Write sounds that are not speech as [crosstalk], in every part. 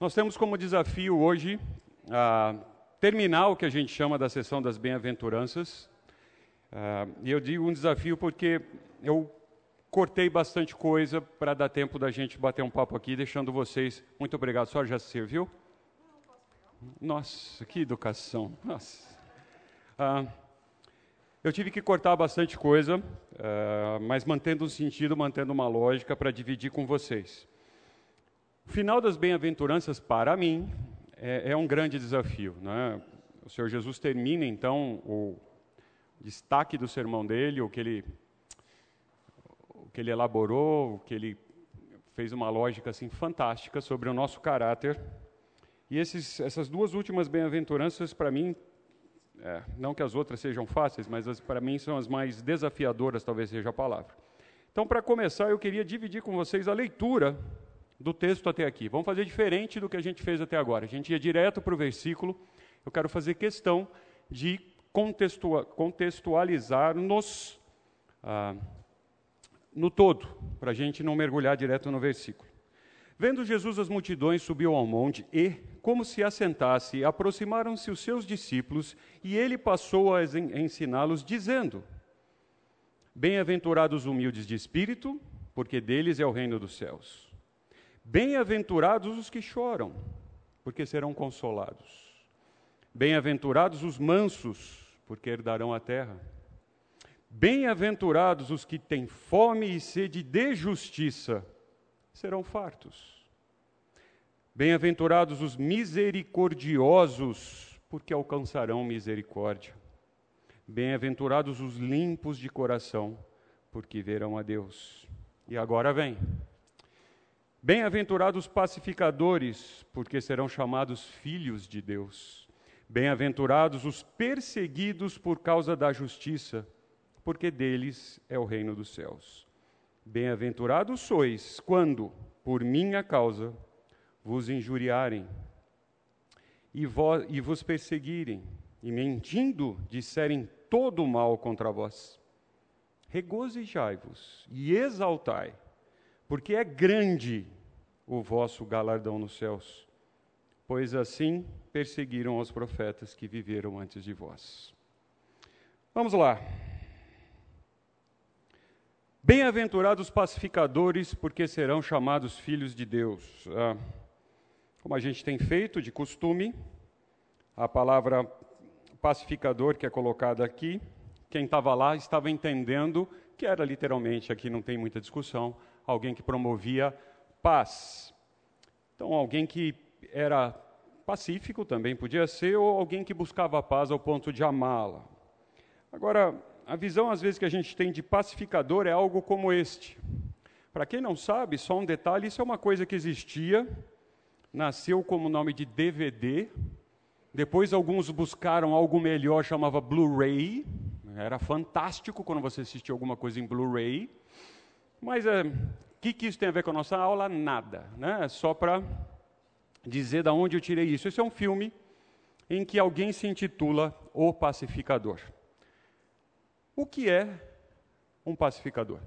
Nós temos como desafio hoje ah, terminar o que a gente chama da sessão das bem-aventuranças. Ah, e eu digo um desafio porque eu cortei bastante coisa para dar tempo da gente bater um papo aqui, deixando vocês. Muito obrigado. Senhora já se serviu? Nossa, que educação. Nossa. Ah, eu tive que cortar bastante coisa, mas mantendo um sentido, mantendo uma lógica para dividir com vocês. O final das bem-aventuranças, para mim, é, é, um grande desafio. Né? O Senhor Jesus termina, então, o destaque do sermão dele, o que ele, o que ele elaborou, o que ele fez uma lógica assim fantástica sobre o nosso caráter. E esses, essas duas últimas bem-aventuranças, para mim, é, não que as outras sejam fáceis, mas para mim são as mais desafiadoras, talvez seja a palavra. Então, para começar, eu queria dividir com vocês a leitura do texto até aqui. Vamos fazer diferente do que a gente fez até agora. A gente ia direto para o versículo. Eu quero fazer questão de contextualizar-nos ah, no todo, para a gente não mergulhar direto no versículo. Vendo Jesus as multidões, subiu ao monte e, como se assentasse, aproximaram-se os seus discípulos e ele passou a ensiná-los, dizendo: Bem-aventurados humildes de espírito, porque deles é o reino dos céus. Bem-aventurados os que choram, porque serão consolados. Bem-aventurados os mansos, porque herdarão a terra. Bem-aventurados os que têm fome e sede de justiça, serão fartos. Bem-aventurados os misericordiosos, porque alcançarão misericórdia. Bem-aventurados os limpos de coração, porque verão a Deus. E agora vem. Bem-aventurados pacificadores, porque serão chamados filhos de Deus. Bem-aventurados os perseguidos por causa da justiça, porque deles é o reino dos céus. Bem-aventurados sois quando, por minha causa, vos injuriarem e, vo e vos perseguirem, e mentindo disserem todo o mal contra vós. Regozijai-vos e exaltai porque é grande o vosso galardão nos céus, pois assim perseguiram os profetas que viveram antes de vós. Vamos lá. Bem-aventurados pacificadores, porque serão chamados filhos de Deus. Ah, como a gente tem feito de costume, a palavra pacificador que é colocada aqui, quem estava lá estava entendendo que era literalmente, aqui não tem muita discussão, alguém que promovia paz. Então, alguém que era pacífico também podia ser, ou alguém que buscava paz ao ponto de amá-la. Agora, a visão às vezes que a gente tem de pacificador é algo como este. Para quem não sabe, só um detalhe: isso é uma coisa que existia, nasceu como nome de DVD. Depois alguns buscaram algo melhor, chamava Blu-ray. Era fantástico quando você assistia alguma coisa em Blu-ray. Mas o é, que, que isso tem a ver com a nossa aula? Nada. Né? É só para dizer da onde eu tirei isso. Esse é um filme em que alguém se intitula O Pacificador. O que é um pacificador?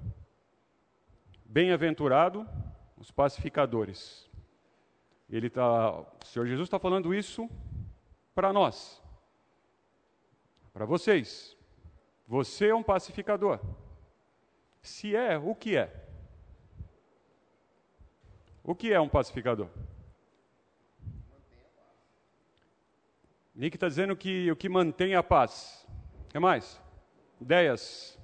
Bem-aventurado os pacificadores. Ele tá, o Senhor Jesus está falando isso para nós, para vocês. Você é um pacificador. Se é, o que é? O que é um pacificador? Nick está dizendo que o que mantém a paz. O que mais? Ideias.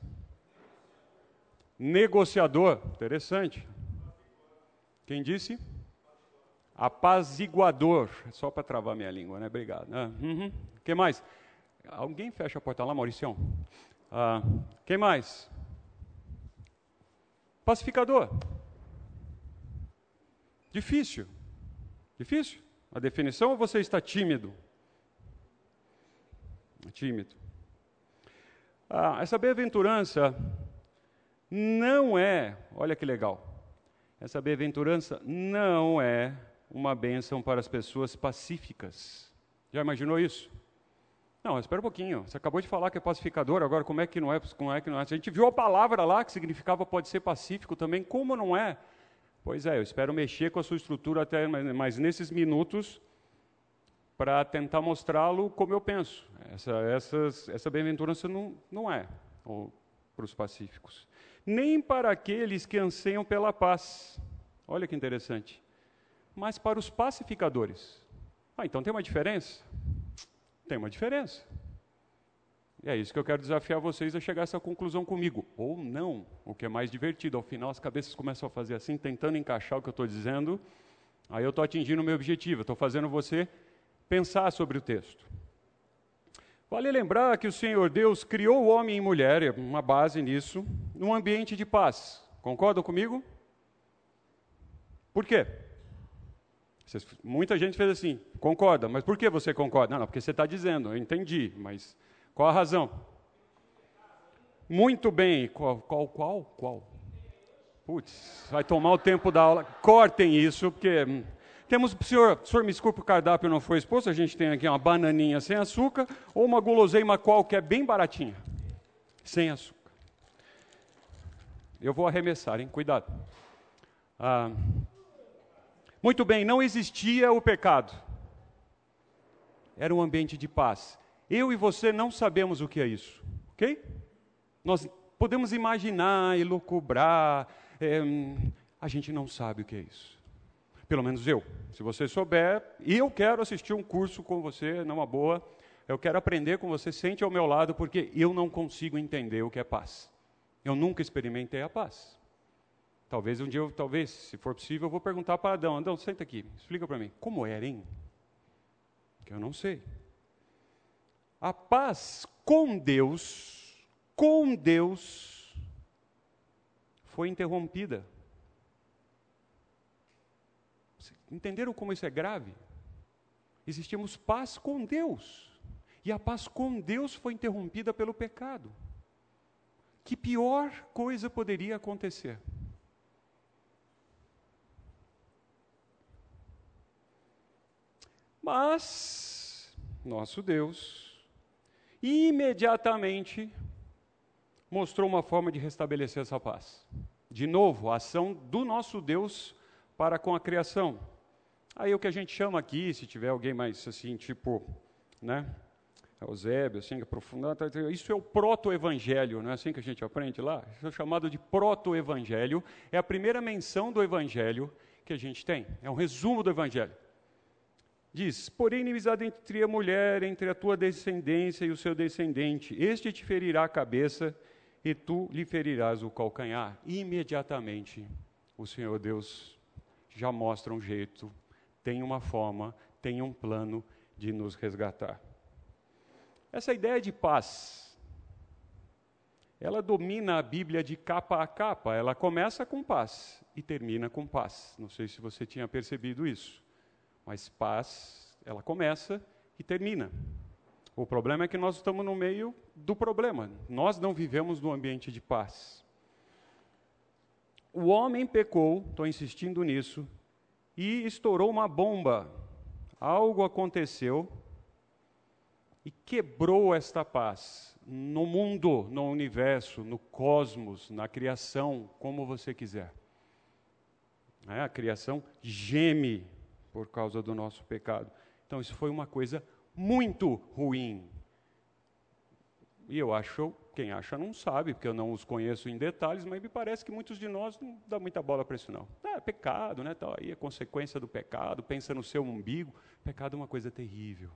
Negociador. Interessante. Quem disse? Apaziguador. Só para travar minha língua, né? Obrigado. Ah, uhum. que mais? Alguém fecha a porta lá, Mauricião? Ah, quem mais? Pacificador. Difícil. Difícil? A definição ou você está tímido? Tímido. Ah, essa bem-aventurança não é, olha que legal, essa bem-aventurança não é uma bênção para as pessoas pacíficas. Já imaginou isso? Não, espera um pouquinho. Você acabou de falar que é pacificador, agora como é que não é? Como é que não é? A gente viu a palavra lá que significava pode ser pacífico também. Como não é? Pois é, eu espero mexer com a sua estrutura até, mas nesses minutos, para tentar mostrá-lo como eu penso. Essa, essas, essa bem-aventurança não, não é para os pacíficos. Nem para aqueles que anseiam pela paz. Olha que interessante. Mas para os pacificadores. Ah, então tem uma diferença? Tem uma diferença. E é isso que eu quero desafiar vocês a chegar a essa conclusão comigo. Ou não, o que é mais divertido. Ao final, as cabeças começam a fazer assim, tentando encaixar o que eu estou dizendo. Aí eu estou atingindo o meu objetivo, estou fazendo você pensar sobre o texto. Vale lembrar que o Senhor Deus criou o homem e mulher, é uma base nisso, num ambiente de paz. Concordam comigo? Por quê? Muita gente fez assim, concorda, mas por que você concorda? Não, não porque você está dizendo, eu entendi, mas qual a razão? Muito bem. Qual, qual, qual? Qual? Putz, vai tomar o tempo da aula. Cortem isso, porque hum, temos, senhor, senhor, me desculpe, o cardápio não foi exposto, a gente tem aqui uma bananinha sem açúcar ou uma guloseima qualquer bem baratinha, sem açúcar. Eu vou arremessar, hein? Cuidado. Ah, muito bem, não existia o pecado. Era um ambiente de paz. Eu e você não sabemos o que é isso, ok? Nós podemos imaginar, elucubrar, é, a gente não sabe o que é isso. Pelo menos eu. Se você souber, e eu quero assistir um curso com você, numa boa, eu quero aprender com você, sente ao meu lado, porque eu não consigo entender o que é paz. Eu nunca experimentei a paz. Talvez um dia, eu, talvez, se for possível, eu vou perguntar para Adão. Adão, senta aqui, explica para mim. Como era, hein? Que eu não sei. A paz com Deus, com Deus, foi interrompida. Entenderam como isso é grave? Existimos paz com Deus. E a paz com Deus foi interrompida pelo pecado. Que pior coisa poderia acontecer? Mas, nosso Deus, imediatamente mostrou uma forma de restabelecer essa paz. De novo, a ação do nosso Deus para com a criação. Aí o que a gente chama aqui, se tiver alguém mais assim, tipo, né? Eusébio, assim, aprofundado, isso é o proto-evangelho, não é assim que a gente aprende lá? Isso é chamado de proto-evangelho, é a primeira menção do evangelho que a gente tem, é um resumo do evangelho. Diz: Porém, inimizade entre a mulher, entre a tua descendência e o seu descendente. Este te ferirá a cabeça e tu lhe ferirás o calcanhar. Imediatamente, o Senhor Deus já mostra um jeito, tem uma forma, tem um plano de nos resgatar. Essa ideia de paz, ela domina a Bíblia de capa a capa. Ela começa com paz e termina com paz. Não sei se você tinha percebido isso. Mas paz, ela começa e termina. O problema é que nós estamos no meio do problema. Nós não vivemos num ambiente de paz. O homem pecou, estou insistindo nisso, e estourou uma bomba. Algo aconteceu e quebrou esta paz no mundo, no universo, no cosmos, na criação, como você quiser. É, a criação geme por causa do nosso pecado. Então, isso foi uma coisa muito ruim. E eu acho, quem acha não sabe, porque eu não os conheço em detalhes, mas me parece que muitos de nós não dá muita bola para isso não. Ah, é pecado, né? Tal, aí é consequência do pecado, pensa no seu umbigo. Pecado é uma coisa terrível.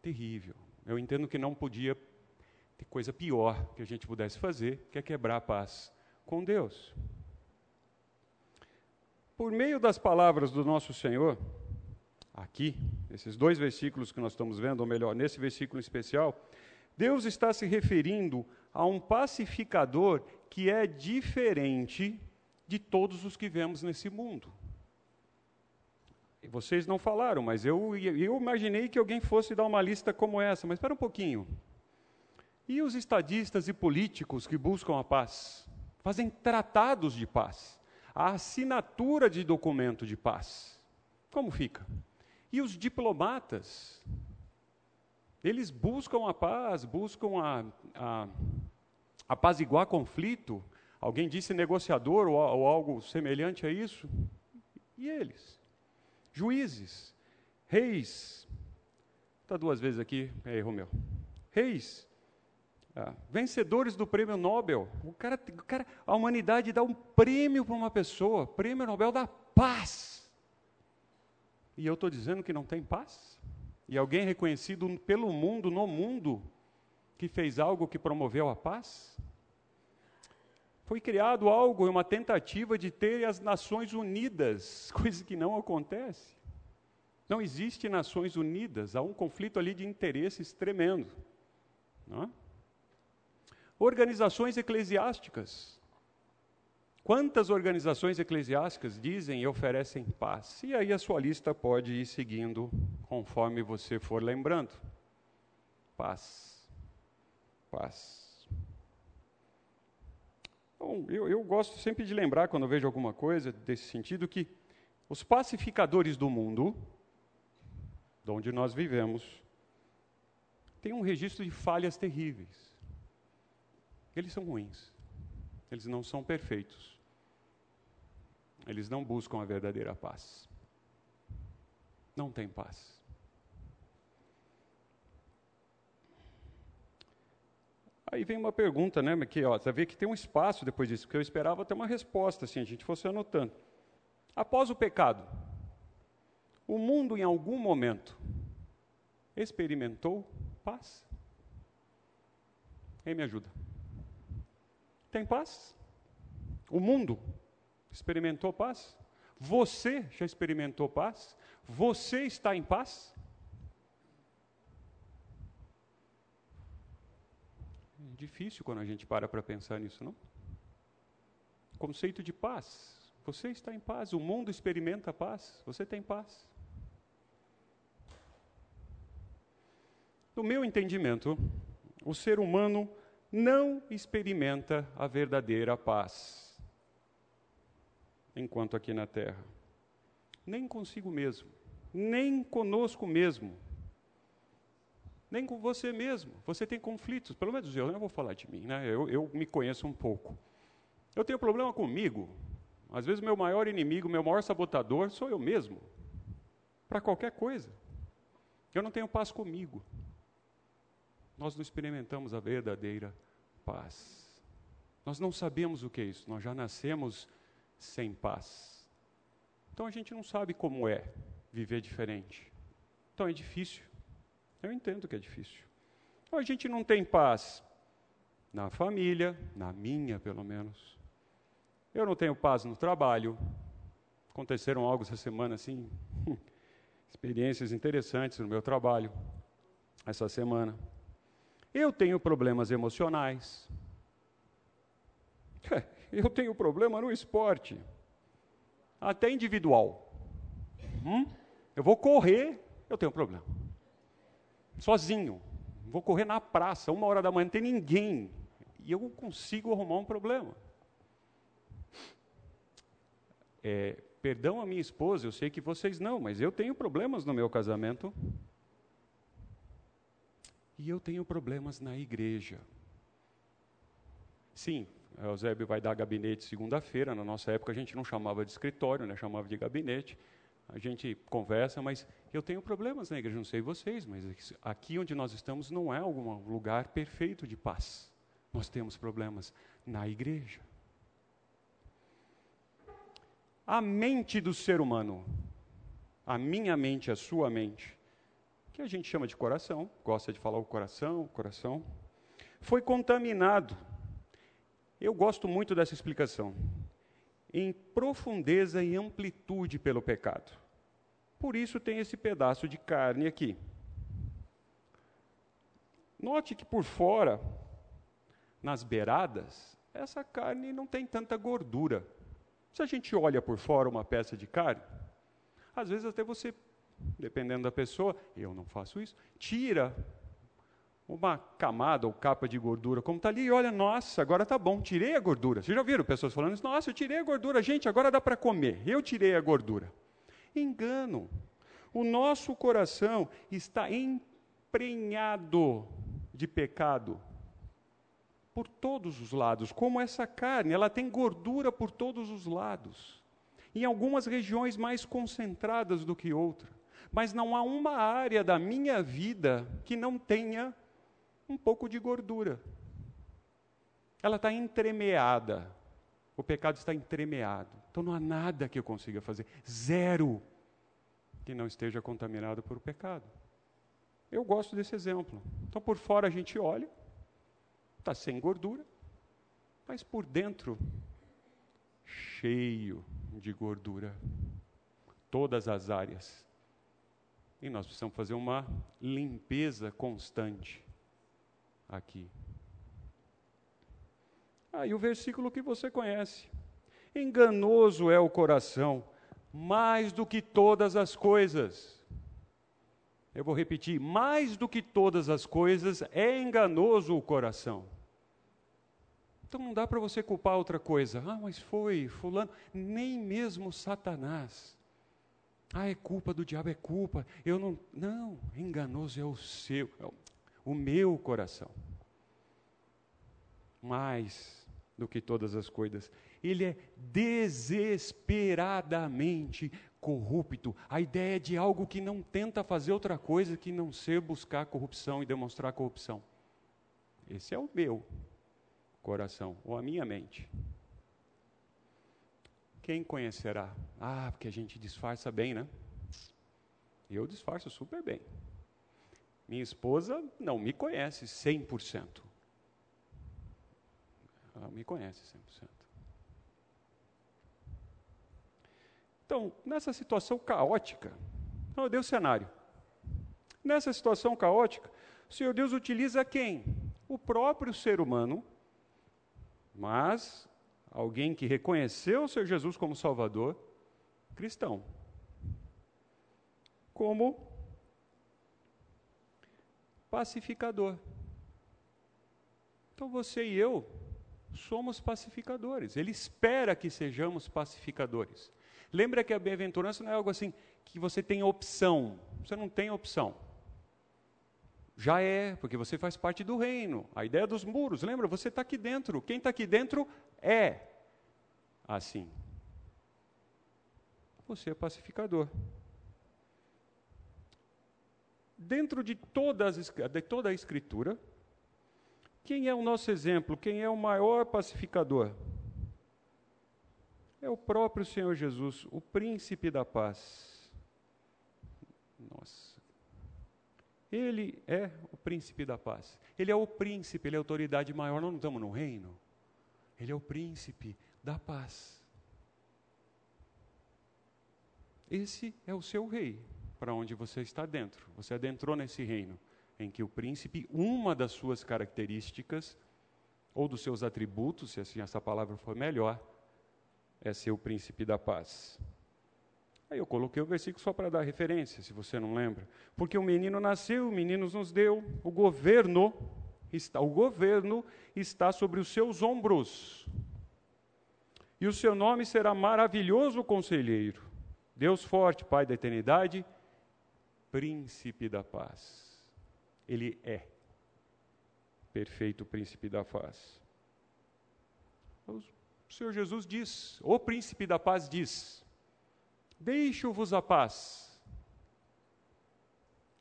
Terrível. Eu entendo que não podia ter coisa pior que a gente pudesse fazer, que é quebrar a paz com Deus por meio das palavras do nosso Senhor, aqui, esses dois versículos que nós estamos vendo, ou melhor, nesse versículo especial, Deus está se referindo a um pacificador que é diferente de todos os que vemos nesse mundo. E vocês não falaram, mas eu, eu imaginei que alguém fosse dar uma lista como essa, mas espera um pouquinho. E os estadistas e políticos que buscam a paz? Fazem tratados de paz a assinatura de documento de paz. Como fica? E os diplomatas, eles buscam a paz, buscam a, a, apaziguar conflito Alguém disse negociador ou, ou algo semelhante a isso? E eles? Juízes, reis. Está duas vezes aqui, é erro meu. Reis, ah, vencedores do prêmio Nobel. O cara, o cara, a humanidade dá um prêmio para uma pessoa, prêmio Nobel da paz. E eu estou dizendo que não tem paz? E alguém reconhecido pelo mundo, no mundo, que fez algo que promoveu a paz? Foi criado algo, uma tentativa de ter as Nações Unidas, [laughs] coisa que não acontece. Não existe Nações Unidas, há um conflito ali de interesses tremendo. Não é? Organizações eclesiásticas. Quantas organizações eclesiásticas dizem e oferecem paz? E aí a sua lista pode ir seguindo conforme você for lembrando. Paz. Paz. Bom, eu, eu gosto sempre de lembrar, quando vejo alguma coisa desse sentido, que os pacificadores do mundo, de onde nós vivemos, têm um registro de falhas terríveis. Eles são ruins. Eles não são perfeitos. Eles não buscam a verdadeira paz. Não tem paz. Aí vem uma pergunta, né? Que, ó, você vê que tem um espaço depois disso, porque eu esperava ter uma resposta, assim, a gente fosse anotando. Após o pecado, o mundo em algum momento experimentou paz? Quem me ajuda? Tem paz? O mundo experimentou paz? Você já experimentou paz? Você está em paz? É difícil quando a gente para para pensar nisso, não? Conceito de paz. Você está em paz, o mundo experimenta paz, você tem paz. No meu entendimento, o ser humano não experimenta a verdadeira paz enquanto aqui na terra. Nem consigo mesmo, nem conosco mesmo, nem com você mesmo. Você tem conflitos, pelo menos eu, não vou falar de mim, né? eu, eu me conheço um pouco. Eu tenho problema comigo. Às vezes, meu maior inimigo, meu maior sabotador sou eu mesmo, para qualquer coisa. Eu não tenho paz comigo nós não experimentamos a verdadeira paz. Nós não sabemos o que é isso, nós já nascemos sem paz. Então a gente não sabe como é viver diferente. Então é difícil. Eu entendo que é difícil. Então a gente não tem paz na família, na minha pelo menos. Eu não tenho paz no trabalho. Aconteceram algo essa semana assim, [laughs] experiências interessantes no meu trabalho essa semana. Eu tenho problemas emocionais. [laughs] Eu tenho problema no esporte, até individual. Hum? Eu vou correr, eu tenho problema. Sozinho. Vou correr na praça, uma hora da manhã, não tem ninguém. E eu consigo arrumar um problema. É, perdão a minha esposa, eu sei que vocês não, mas eu tenho problemas no meu casamento e eu tenho problemas na igreja. Sim, o Eusébio vai dar gabinete segunda-feira. Na nossa época a gente não chamava de escritório, né? chamava de gabinete. A gente conversa, mas eu tenho problemas na igreja, não sei vocês, mas aqui onde nós estamos não é algum lugar perfeito de paz. Nós temos problemas na igreja. A mente do ser humano, a minha mente, a sua mente, que a gente chama de coração, gosta de falar o coração, o coração, foi contaminado. Eu gosto muito dessa explicação. Em profundeza e amplitude pelo pecado. Por isso tem esse pedaço de carne aqui. Note que por fora, nas beiradas, essa carne não tem tanta gordura. Se a gente olha por fora uma peça de carne, às vezes até você dependendo da pessoa, eu não faço isso, tira uma camada ou capa de gordura, como está ali, e olha, nossa, agora está bom, tirei a gordura. Vocês já viram pessoas falando isso? Nossa, eu tirei a gordura, gente, agora dá para comer. Eu tirei a gordura. Engano. O nosso coração está emprenhado de pecado por todos os lados, como essa carne, ela tem gordura por todos os lados. Em algumas regiões mais concentradas do que outra. Mas não há uma área da minha vida que não tenha um pouco de gordura. Ela está entremeada. O pecado está entremeado. Então não há nada que eu consiga fazer. Zero que não esteja contaminado por o pecado. Eu gosto desse exemplo. Então por fora a gente olha, está sem gordura, mas por dentro, cheio de gordura. Todas as áreas. E nós precisamos fazer uma limpeza constante aqui. Aí o versículo que você conhece. Enganoso é o coração, mais do que todas as coisas. Eu vou repetir: mais do que todas as coisas é enganoso o coração. Então não dá para você culpar outra coisa. Ah, mas foi fulano, nem mesmo Satanás. Ah, é culpa do diabo, é culpa. Eu não, não, enganoso é o seu, é o meu coração. Mais do que todas as coisas, ele é desesperadamente corrupto. A ideia de algo que não tenta fazer outra coisa que não ser buscar corrupção e demonstrar corrupção. Esse é o meu coração, ou a minha mente. Quem conhecerá? Ah, porque a gente disfarça bem, né? Eu disfarço super bem. Minha esposa não me conhece 100%. Ela me conhece 100%. Então, nessa situação caótica, não, eu dei o cenário. Nessa situação caótica, o Senhor Deus utiliza quem? O próprio ser humano mas alguém que reconheceu o Senhor Jesus como Salvador, cristão. Como pacificador. Então você e eu somos pacificadores. Ele espera que sejamos pacificadores. Lembra que a bem-aventurança não é algo assim que você tem opção. Você não tem opção. Já é, porque você faz parte do reino. A ideia dos muros, lembra? Você está aqui dentro. Quem está aqui dentro é assim. Você é pacificador. Dentro de, todas, de toda a Escritura, quem é o nosso exemplo? Quem é o maior pacificador? É o próprio Senhor Jesus, o príncipe da paz. Nossa. Ele é o príncipe da paz. Ele é o príncipe, ele é a autoridade maior. Nós não estamos no reino. Ele é o príncipe da paz. Esse é o seu rei, para onde você está dentro. Você adentrou nesse reino, em que o príncipe, uma das suas características, ou dos seus atributos, se assim essa palavra for melhor, é ser o príncipe da paz. Aí eu coloquei o versículo só para dar referência, se você não lembra. Porque o menino nasceu, o menino nos deu, o governo está, o governo está sobre os seus ombros. E o seu nome será maravilhoso conselheiro, Deus forte, Pai da eternidade, príncipe da paz. Ele é perfeito príncipe da paz. O Senhor Jesus diz, o príncipe da paz diz: Deixo-vos a paz.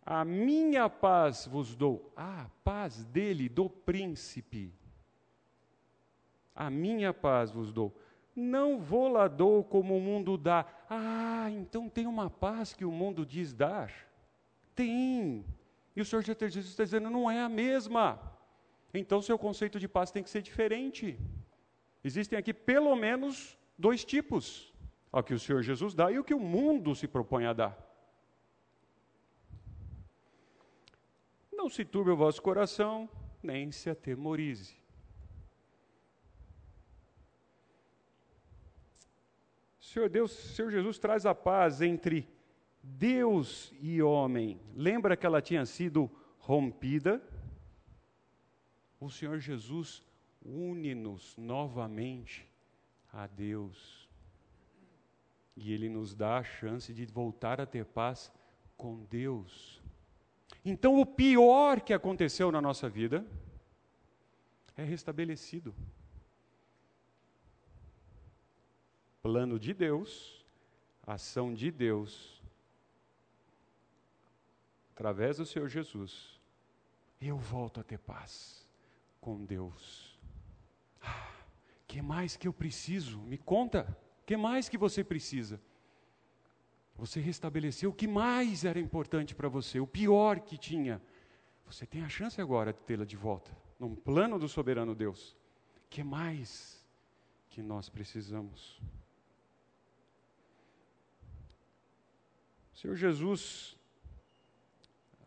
A minha paz vos dou. Ah, a paz dele, do príncipe. A minha paz vos dou. Não vou como o mundo dá. Ah, então tem uma paz que o mundo diz dar? Tem. E o Senhor Jesus está dizendo, não é a mesma. Então seu conceito de paz tem que ser diferente. Existem aqui pelo menos dois tipos ao que o Senhor Jesus dá e o que o mundo se propõe a dar. Não se turbe o vosso coração, nem se atemorize. Senhor Deus, Senhor Jesus traz a paz entre Deus e homem. Lembra que ela tinha sido rompida? O Senhor Jesus une-nos novamente a Deus. E Ele nos dá a chance de voltar a ter paz com Deus. Então, o pior que aconteceu na nossa vida é restabelecido. Plano de Deus, ação de Deus, através do Senhor Jesus, eu volto a ter paz com Deus. Ah, que mais que eu preciso? Me conta. Que mais que você precisa? Você restabeleceu o que mais era importante para você, o pior que tinha. Você tem a chance agora de tê-la de volta, num plano do soberano Deus. Que mais que nós precisamos? O Senhor Jesus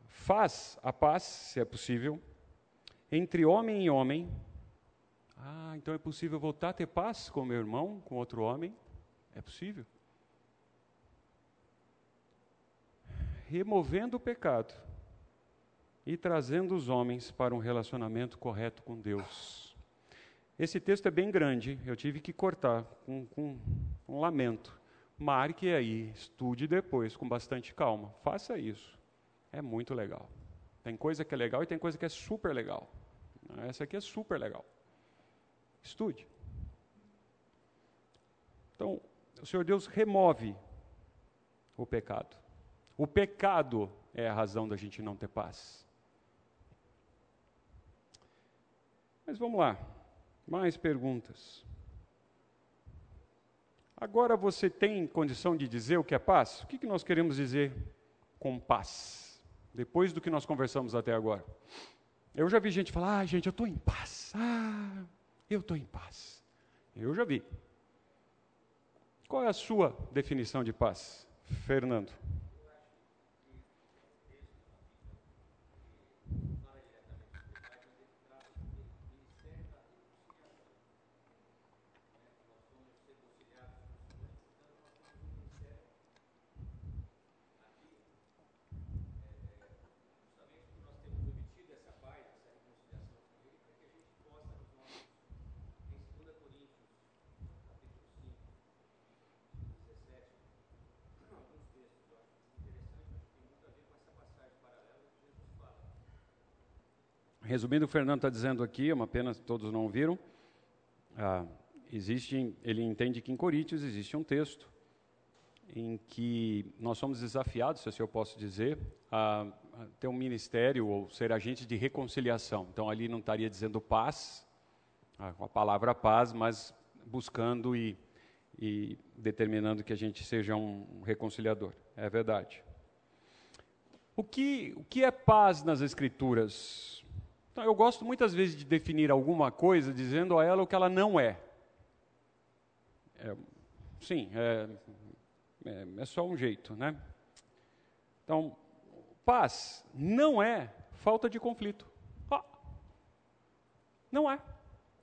faz a paz, se é possível, entre homem e homem. Ah, então é possível voltar a ter paz com meu irmão, com outro homem? É possível. Removendo o pecado e trazendo os homens para um relacionamento correto com Deus. Esse texto é bem grande, eu tive que cortar com, um lamento. Marque aí, estude depois com bastante calma. Faça isso. É muito legal. Tem coisa que é legal e tem coisa que é super legal. Essa aqui é super legal. Estude. Então, o Senhor Deus remove o pecado. O pecado é a razão da gente não ter paz. Mas vamos lá, mais perguntas. Agora você tem condição de dizer o que é paz? O que, que nós queremos dizer com paz? Depois do que nós conversamos até agora. Eu já vi gente falar, ah, gente, eu estou em paz. Ah, eu estou em paz. Eu já vi. Qual é a sua definição de paz, Fernando? Resumindo, o Fernando está dizendo aqui, é uma pena todos não viram. Ah, existe, ele entende que em Coríntios existe um texto em que nós somos desafiados, se assim eu posso dizer, a, ter um ministério ou ser agentes de reconciliação. Então ali não estaria dizendo paz, com a palavra paz, mas buscando e, e determinando que a gente seja um reconciliador. É verdade. O que, o que é paz nas Escrituras? Então, eu gosto muitas vezes de definir alguma coisa dizendo a ela o que ela não é. é sim, é, é, é só um jeito, né? Então, paz não é falta de conflito. Não é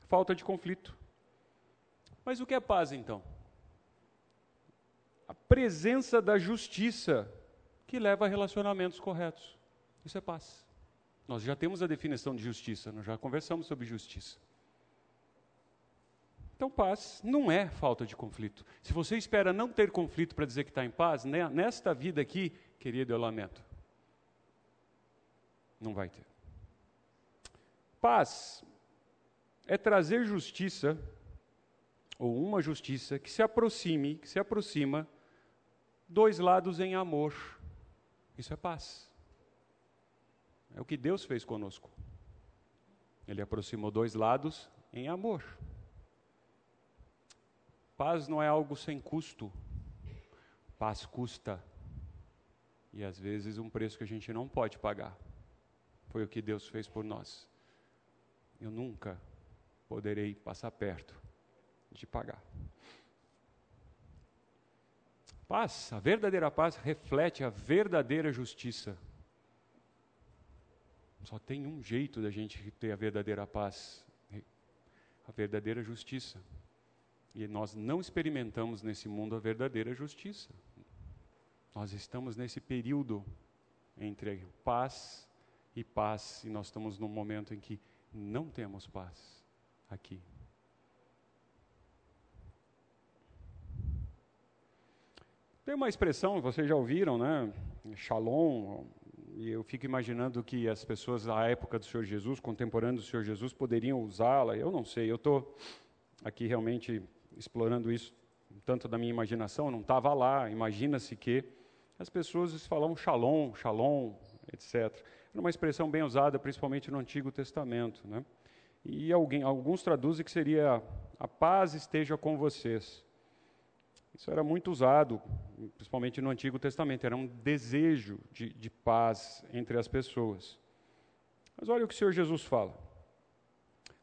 falta de conflito. Mas o que é paz então? A presença da justiça que leva a relacionamentos corretos. Isso é paz. Nós já temos a definição de justiça, nós já conversamos sobre justiça. Então, paz não é falta de conflito. Se você espera não ter conflito para dizer que está em paz, né, nesta vida aqui, querido, eu lamento. Não vai ter. Paz é trazer justiça, ou uma justiça, que se aproxime, que se aproxima, dois lados em amor. Isso é paz. É o que Deus fez conosco. Ele aproximou dois lados em amor. Paz não é algo sem custo. Paz custa. E às vezes um preço que a gente não pode pagar. Foi o que Deus fez por nós. Eu nunca poderei passar perto de pagar. Paz, a verdadeira paz reflete a verdadeira justiça. Só tem um jeito da gente ter a verdadeira paz, a verdadeira justiça. E nós não experimentamos nesse mundo a verdadeira justiça. Nós estamos nesse período entre paz e paz, e nós estamos num momento em que não temos paz aqui. Tem uma expressão, vocês já ouviram, né? Shalom, e eu fico imaginando que as pessoas da época do Senhor Jesus, contemporâneos do Senhor Jesus, poderiam usá-la. Eu não sei, eu estou aqui realmente explorando isso tanto da minha imaginação, não estava lá. Imagina-se que as pessoas falavam shalom, shalom, etc. Era uma expressão bem usada, principalmente no Antigo Testamento. Né? E alguém, alguns traduzem que seria a paz esteja com vocês. Isso era muito usado, principalmente no Antigo Testamento, era um desejo de, de paz entre as pessoas. Mas olha o que o Senhor Jesus fala.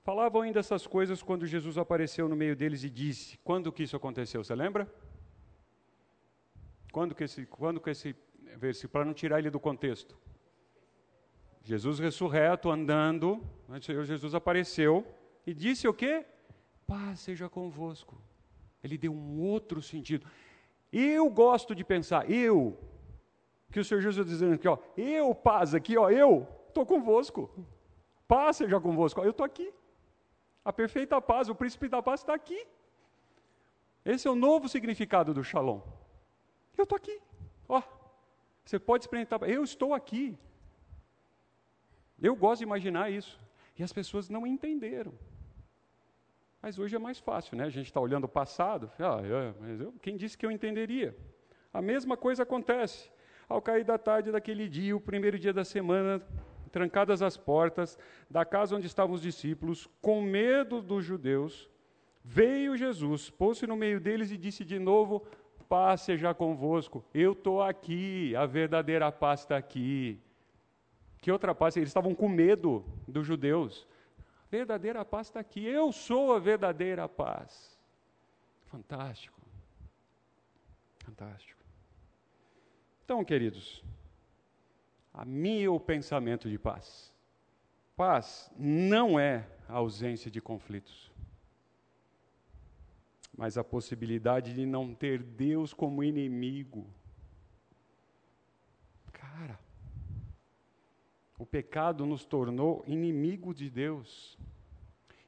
Falavam ainda essas coisas quando Jesus apareceu no meio deles e disse: Quando que isso aconteceu? Você lembra? Quando que esse, quando que esse versículo, para não tirar ele do contexto? Jesus ressurreto, andando, Senhor Jesus apareceu e disse o quê? Paz seja convosco. Ele deu um outro sentido. Eu gosto de pensar, eu, que o Senhor Jesus dizendo aqui, ó, eu, paz aqui, ó, eu estou convosco. Paz seja convosco. Eu estou aqui. A perfeita paz, o príncipe da paz está aqui. Esse é o novo significado do shalom. Eu estou aqui. Ó, você pode experimentar. Eu estou aqui. Eu gosto de imaginar isso. E as pessoas não entenderam. Mas hoje é mais fácil, né? A gente está olhando o passado, ah, é, mas eu, quem disse que eu entenderia? A mesma coisa acontece. Ao cair da tarde daquele dia, o primeiro dia da semana, trancadas as portas da casa onde estavam os discípulos, com medo dos judeus, veio Jesus, pôs-se no meio deles e disse de novo: Paz seja convosco, eu estou aqui, a verdadeira paz está aqui. Que outra paz? Eles estavam com medo dos judeus verdadeira paz está aqui. Eu sou a verdadeira paz. Fantástico. Fantástico. Então, queridos, a meu pensamento de paz. Paz não é a ausência de conflitos, mas a possibilidade de não ter Deus como inimigo. Cara, o pecado nos tornou inimigos de Deus.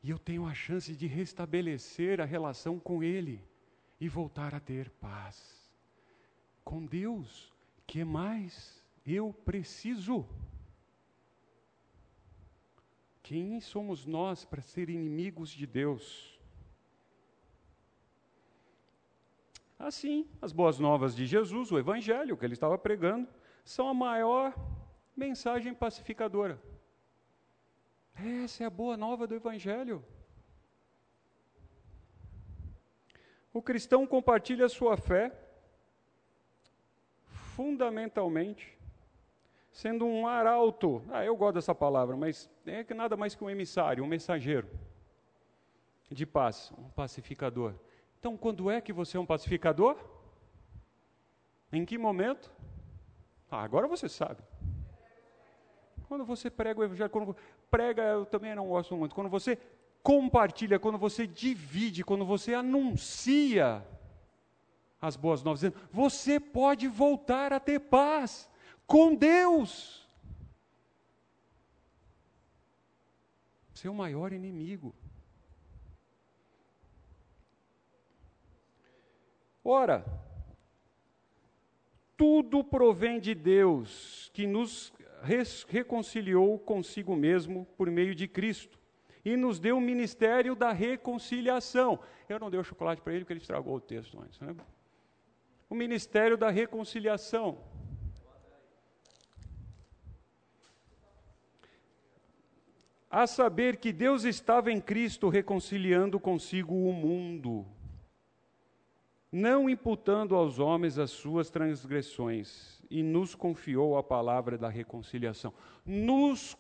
E eu tenho a chance de restabelecer a relação com Ele e voltar a ter paz. Com Deus, que mais eu preciso? Quem somos nós para ser inimigos de Deus? Assim, as boas novas de Jesus, o Evangelho que ele estava pregando, são a maior mensagem pacificadora. Essa é a boa nova do Evangelho. O cristão compartilha sua fé, fundamentalmente, sendo um arauto. Ah, eu gosto dessa palavra, mas é que nada mais que um emissário, um mensageiro de paz, um pacificador. Então, quando é que você é um pacificador? Em que momento? Ah, agora você sabe. Quando você prega o evangelho, quando prega, eu também não gosto muito. Quando você compartilha, quando você divide, quando você anuncia as boas novas, você pode voltar a ter paz com Deus. Seu maior inimigo. Ora, tudo provém de Deus, que nos reconciliou consigo mesmo por meio de Cristo e nos deu o ministério da reconciliação. Eu não dei o chocolate para ele porque ele estragou o texto antes. Né? O ministério da reconciliação. A saber que Deus estava em Cristo reconciliando consigo o mundo, não imputando aos homens as suas transgressões e nos confiou a palavra da reconciliação. Nos,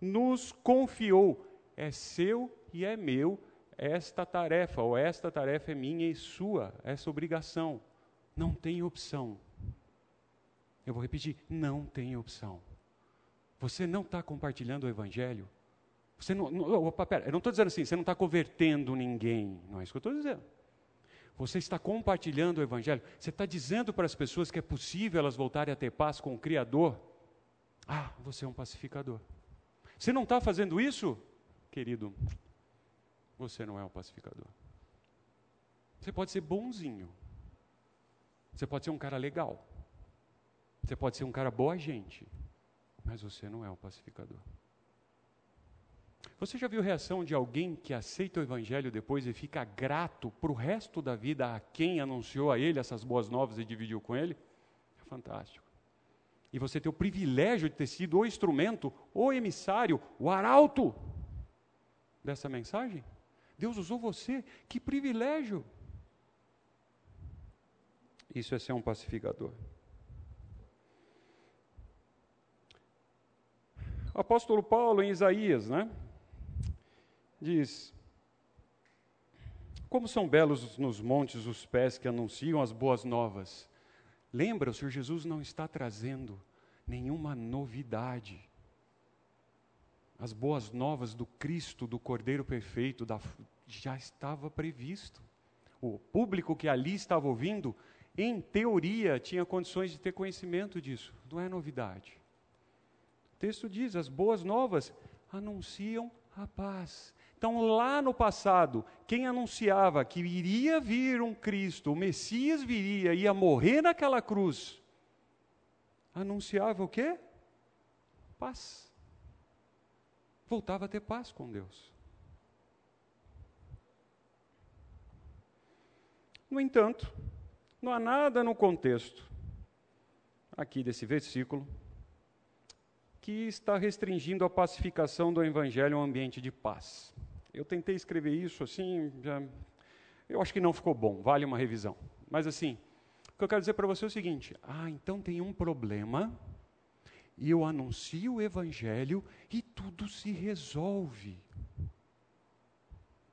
nos confiou, é seu e é meu esta tarefa, ou esta tarefa é minha e sua, essa obrigação. Não tem opção. Eu vou repetir: não tem opção. Você não está compartilhando o Evangelho. Você não, não, opa, pera, eu não estou dizendo assim, você não está convertendo ninguém. Não é isso que eu estou dizendo. Você está compartilhando o Evangelho? Você está dizendo para as pessoas que é possível elas voltarem a ter paz com o Criador? Ah, você é um pacificador. Você não está fazendo isso? Querido, você não é um pacificador. Você pode ser bonzinho. Você pode ser um cara legal. Você pode ser um cara boa gente, mas você não é um pacificador. Você já viu a reação de alguém que aceita o Evangelho depois e fica grato para o resto da vida a quem anunciou a ele essas boas novas e dividiu com ele? É fantástico. E você ter o privilégio de ter sido o instrumento, o emissário, o arauto dessa mensagem? Deus usou você, que privilégio! Isso é ser um pacificador. O apóstolo Paulo, em Isaías, né, diz: Como são belos nos montes os pés que anunciam as boas novas. Lembra, o Senhor Jesus não está trazendo nenhuma novidade. As boas novas do Cristo, do Cordeiro Perfeito, da, já estava previsto. O público que ali estava ouvindo, em teoria, tinha condições de ter conhecimento disso. Não é novidade. O texto diz: as boas novas anunciam a paz. Então, lá no passado, quem anunciava que iria vir um Cristo, o Messias viria, ia morrer naquela cruz, anunciava o quê? Paz. Voltava a ter paz com Deus. No entanto, não há nada no contexto aqui desse versículo que está restringindo a pacificação do evangelho a um ambiente de paz. Eu tentei escrever isso assim, já, eu acho que não ficou bom, vale uma revisão. Mas assim, o que eu quero dizer para você é o seguinte: ah, então tem um problema, e eu anuncio o evangelho e tudo se resolve.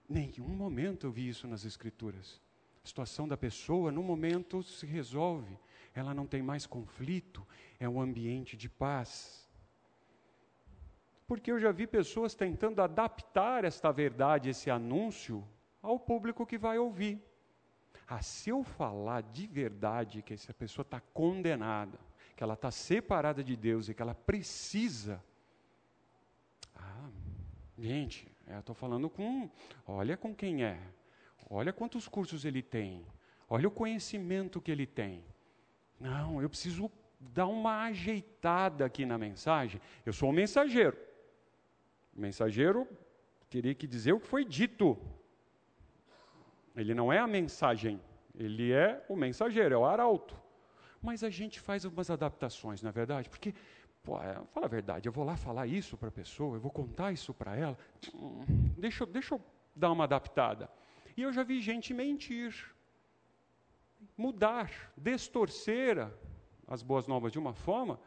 Nenhum momento eu vi isso nas escrituras. A situação da pessoa, no momento, se resolve. Ela não tem mais conflito, é um ambiente de paz. Porque eu já vi pessoas tentando adaptar esta verdade, esse anúncio, ao público que vai ouvir. Ah, se eu falar de verdade que essa pessoa está condenada, que ela está separada de Deus e que ela precisa. Ah, gente, eu estou falando com. Olha com quem é. Olha quantos cursos ele tem. Olha o conhecimento que ele tem. Não, eu preciso dar uma ajeitada aqui na mensagem. Eu sou um mensageiro. O mensageiro teria que dizer o que foi dito. Ele não é a mensagem, ele é o mensageiro, é o arauto. Mas a gente faz algumas adaptações, não é verdade? Porque, pô, é, fala a verdade, eu vou lá falar isso para a pessoa, eu vou contar isso para ela. Hum, deixa, deixa eu dar uma adaptada. E eu já vi gente mentir, mudar, distorcer as boas novas de uma forma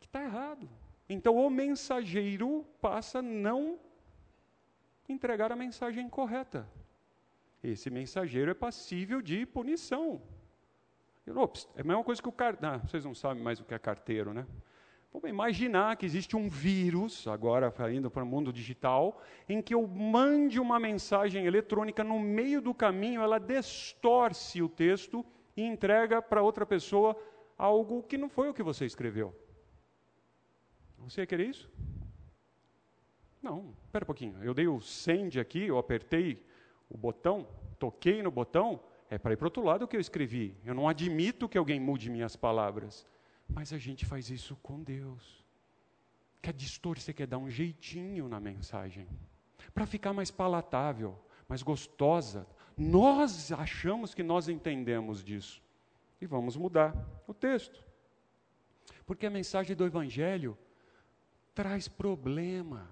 que está errado. Então o mensageiro passa a não entregar a mensagem correta. Esse mensageiro é passível de punição. Ops, é a mesma coisa que o carteiro. Ah, vocês não sabem mais o que é carteiro, né? Vamos imaginar que existe um vírus, agora indo para o mundo digital, em que eu mande uma mensagem eletrônica no meio do caminho, ela distorce o texto e entrega para outra pessoa algo que não foi o que você escreveu. Você ia querer isso? Não, espera um pouquinho. Eu dei o send aqui, eu apertei o botão, toquei no botão, é para ir para o outro lado que eu escrevi. Eu não admito que alguém mude minhas palavras. Mas a gente faz isso com Deus. Quer distorcer, quer dar um jeitinho na mensagem. Para ficar mais palatável, mais gostosa. Nós achamos que nós entendemos disso. E vamos mudar o texto. Porque a mensagem do Evangelho traz problema.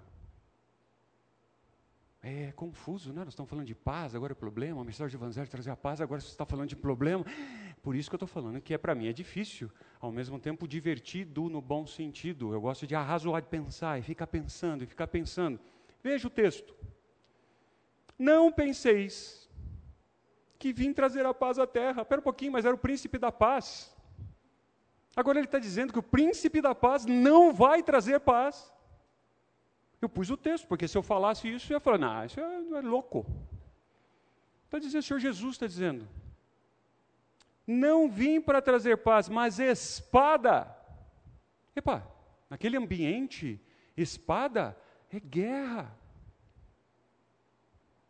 É confuso, né? Nós estamos falando de paz, agora é problema, a mensagem do Evangelho trazer a paz, agora você está falando de problema. Por isso que eu estou falando que é para mim é difícil, ao mesmo tempo divertido no bom sentido. Eu gosto de arrazoar, de pensar, e ficar pensando, e ficar pensando. Veja o texto. Não penseis que vim trazer a paz à terra. Espera um pouquinho, mas era o príncipe da paz. Agora ele está dizendo que o príncipe da paz não vai trazer paz. Eu pus o texto, porque se eu falasse isso, eu ia falar, não, isso é, é louco. Está dizendo, o Senhor Jesus está dizendo. Não vim para trazer paz, mas espada. Epa, naquele ambiente, espada é guerra.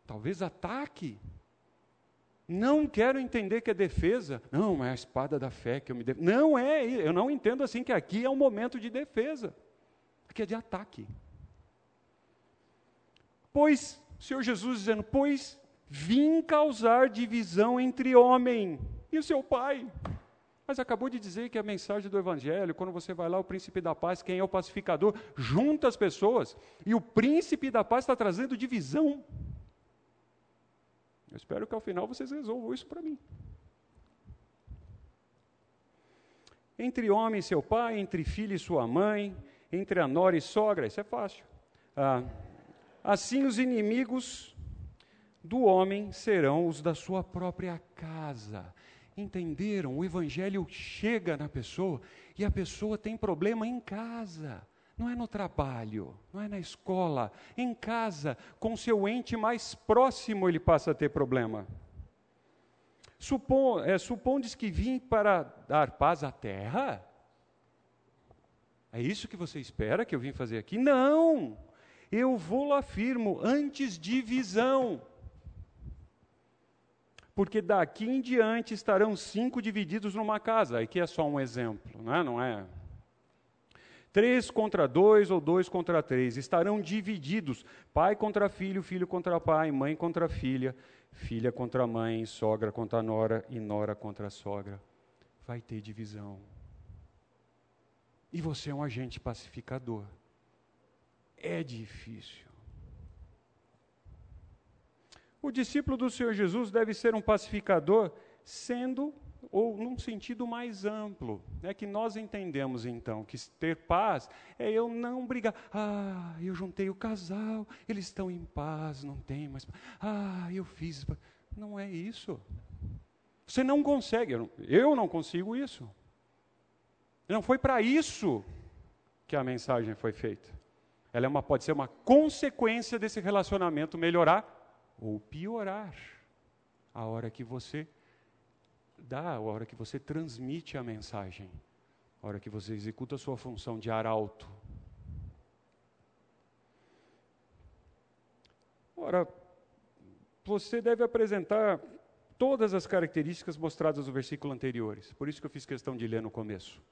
Talvez ataque. Não quero entender que é defesa. Não, é a espada da fé que eu me devo. Não é, eu não entendo assim que aqui é um momento de defesa. Aqui é de ataque. Pois, o Senhor Jesus dizendo, pois vim causar divisão entre homem e o seu pai. Mas acabou de dizer que a mensagem do Evangelho, quando você vai lá, o príncipe da paz, quem é o pacificador, junta as pessoas, e o príncipe da paz está trazendo divisão. Eu espero que ao final vocês resolvam isso para mim. Entre homem e seu pai, entre filho e sua mãe, entre a nora e sogra, isso é fácil. Ah, assim os inimigos do homem serão os da sua própria casa. Entenderam? O evangelho chega na pessoa e a pessoa tem problema em casa. Não é no trabalho, não é na escola, em casa, com seu ente mais próximo ele passa a ter problema. Supon, é, supondes que vim para dar paz à terra? É isso que você espera que eu vim fazer aqui? Não! Eu vou afirmo, antes divisão porque daqui em diante estarão cinco divididos numa casa. Aqui é só um exemplo, não é? Não é? Três contra dois ou dois contra três estarão divididos: pai contra filho, filho contra pai, mãe contra filha, filha contra mãe, sogra contra nora e nora contra sogra. Vai ter divisão. E você é um agente pacificador. É difícil. O discípulo do Senhor Jesus deve ser um pacificador, sendo ou num sentido mais amplo, é que nós entendemos então que ter paz é eu não brigar. Ah, eu juntei o casal, eles estão em paz, não tem mais. Ah, eu fiz. Não é isso. Você não consegue, eu não consigo isso. Não foi para isso que a mensagem foi feita. Ela é uma, pode ser uma consequência desse relacionamento melhorar ou piorar a hora que você dá, a hora que você transmite a mensagem, a hora que você executa a sua função de arauto. Ora, você deve apresentar todas as características mostradas no versículo anteriores. Por isso que eu fiz questão de ler no começo.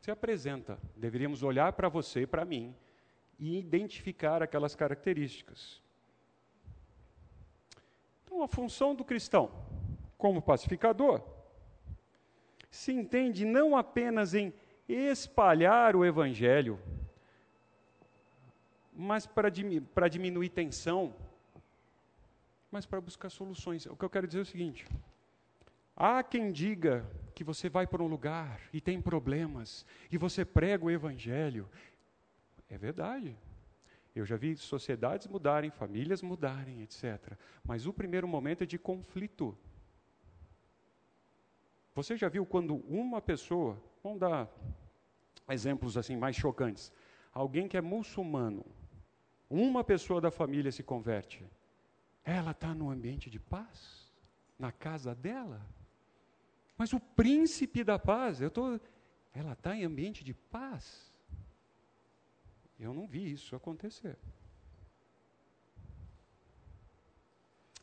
Você apresenta, deveríamos olhar para você e para mim e identificar aquelas características. Então, a função do cristão, como pacificador, se entende não apenas em espalhar o evangelho, mas para, diminuir tensão, mas para buscar soluções. O que eu quero dizer é o seguinte: há quem diga que você vai para um lugar e tem problemas, e você prega o evangelho. É verdade. Eu já vi sociedades mudarem, famílias mudarem, etc. Mas o primeiro momento é de conflito. Você já viu quando uma pessoa, vamos dar exemplos assim mais chocantes, alguém que é muçulmano, uma pessoa da família se converte, ela está no ambiente de paz, na casa dela. Mas o príncipe da paz, eu tô, ela está em ambiente de paz. Eu não vi isso acontecer.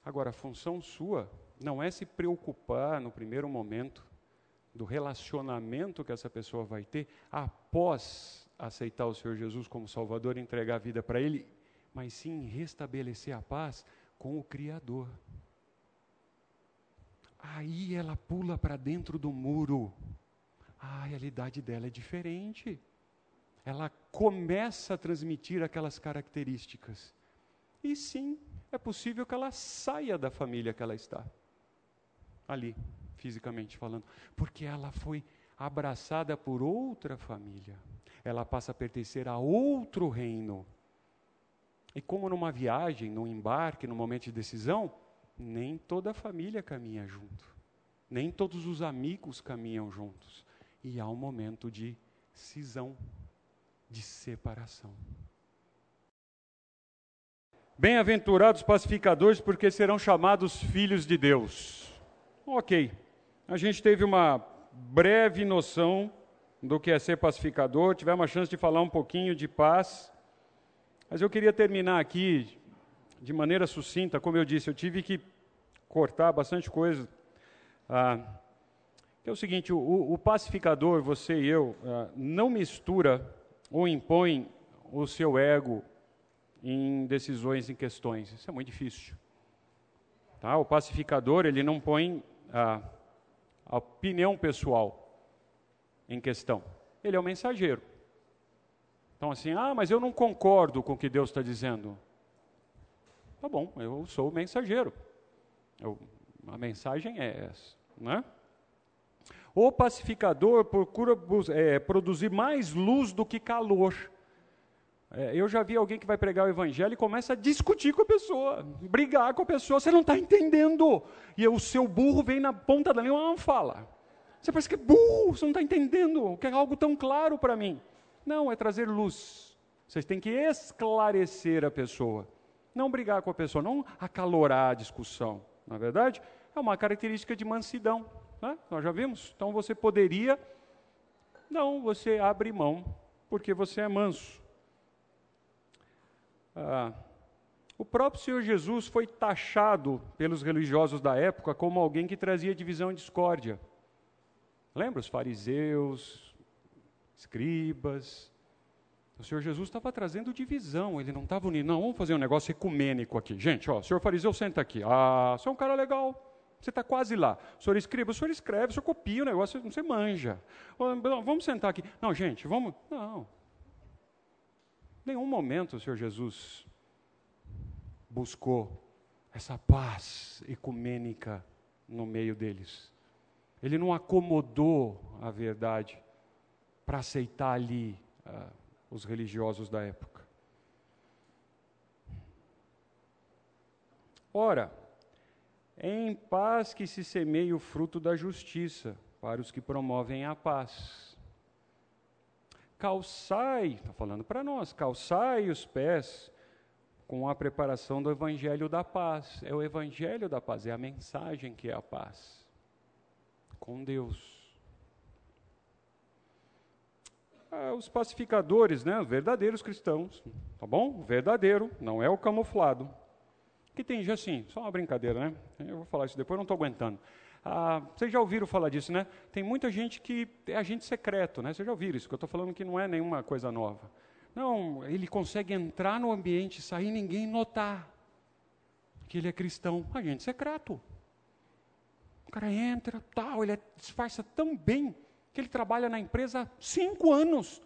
Agora, a função sua não é se preocupar no primeiro momento do relacionamento que essa pessoa vai ter após aceitar o Senhor Jesus como Salvador e entregar a vida para Ele, mas sim restabelecer a paz com o Criador. Aí ela pula para dentro do muro. a realidade dela é diferente ela começa a transmitir aquelas características. E sim, é possível que ela saia da família que ela está, ali, fisicamente falando, porque ela foi abraçada por outra família. Ela passa a pertencer a outro reino. E como numa viagem, num embarque, num momento de decisão, nem toda a família caminha junto. Nem todos os amigos caminham juntos. E há um momento de cisão de separação. Bem-aventurados pacificadores, porque serão chamados filhos de Deus. Ok, a gente teve uma breve noção do que é ser pacificador, tivemos uma chance de falar um pouquinho de paz, mas eu queria terminar aqui de maneira sucinta, como eu disse, eu tive que cortar bastante coisa. Ah, é o seguinte: o, o pacificador, você e eu, ah, não mistura ou impõe o seu ego em decisões, em questões. Isso é muito difícil. Tá? O pacificador, ele não põe a, opinião pessoal em questão. Ele é o mensageiro. Então, assim, ah, mas eu não concordo com o que Deus está dizendo. Tá bom, eu sou o mensageiro. Eu, a mensagem é essa, né? O pacificador procura é, produzir mais luz do que calor. É, eu já vi alguém que vai pregar o evangelho e começa a discutir com a pessoa, brigar com a pessoa, você não está entendendo. E o seu burro vem na ponta da língua e não fala. Você parece que é burro, você não está entendendo, que é algo tão claro para mim. Não, é trazer luz. Vocês têm que esclarecer a pessoa. Não brigar com a pessoa, não acalorar a discussão. Na é verdade, é uma característica de mansidão. Né? Nós já vimos. Então você poderia. Não, você abre mão, porque você é manso. Ah, o próprio Senhor Jesus foi taxado pelos religiosos da época como alguém que trazia divisão e discórdia. Lembra os fariseus, escribas? O Senhor Jesus estava trazendo divisão, ele não estava unindo. Não, vamos fazer um negócio ecumênico aqui. Gente, ó, senhor fariseu, senta aqui. Ah, você é um cara legal. Você está quase lá. O senhor escreve, o senhor escreve, o senhor copia o negócio, você manja. Vamos sentar aqui. Não, gente, vamos. Não, nenhum momento o Senhor Jesus buscou essa paz ecumênica no meio deles. Ele não acomodou a verdade para aceitar ali uh, os religiosos da época. Ora, em paz que se semeia o fruto da justiça para os que promovem a paz calçai, está falando para nós, calçai os pés com a preparação do Evangelho da paz. É o Evangelho da paz, é a mensagem que é a paz com Deus. Ah, os pacificadores, né, os verdadeiros cristãos, tá bom? Verdadeiro, não é o camuflado. Que tem, assim, só uma brincadeira, né? Eu vou falar isso depois, não estou aguentando. Ah, vocês já ouviram falar disso, né? Tem muita gente que é agente secreto, né? Vocês já ouviram isso, que eu estou falando que não é nenhuma coisa nova. Não, ele consegue entrar no ambiente, sair e ninguém notar que ele é cristão. Agente secreto. O cara entra, tal, ele é, disfarça tão bem que ele trabalha na empresa há cinco anos.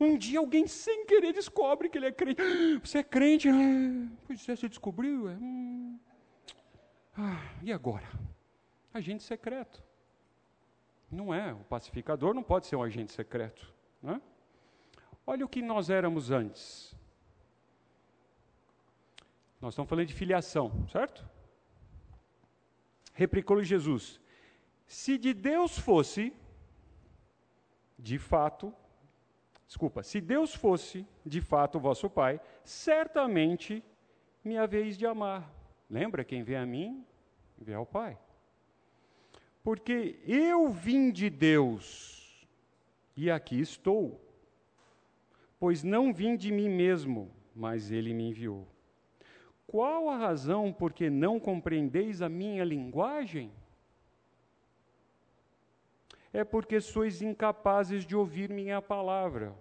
Um dia alguém sem querer descobre que ele é crente. [gasps] Você é crente? Ah, pois é, você descobriu? É, hum. ah, e agora? Agente secreto. Não é, o pacificador não pode ser um agente secreto. Né? Olha o que nós éramos antes. Nós estamos falando de filiação, certo? Replicou-lhe Jesus: Se de Deus fosse, de fato, desculpa, se Deus fosse de fato vosso Pai, certamente me haveis de amar. Lembra, quem vê a mim, vê ao Pai porque eu vim de Deus e aqui estou. Pois não vim de mim mesmo, mas ele me enviou. Qual a razão por que não compreendeis a minha linguagem? É porque sois incapazes de ouvir minha palavra.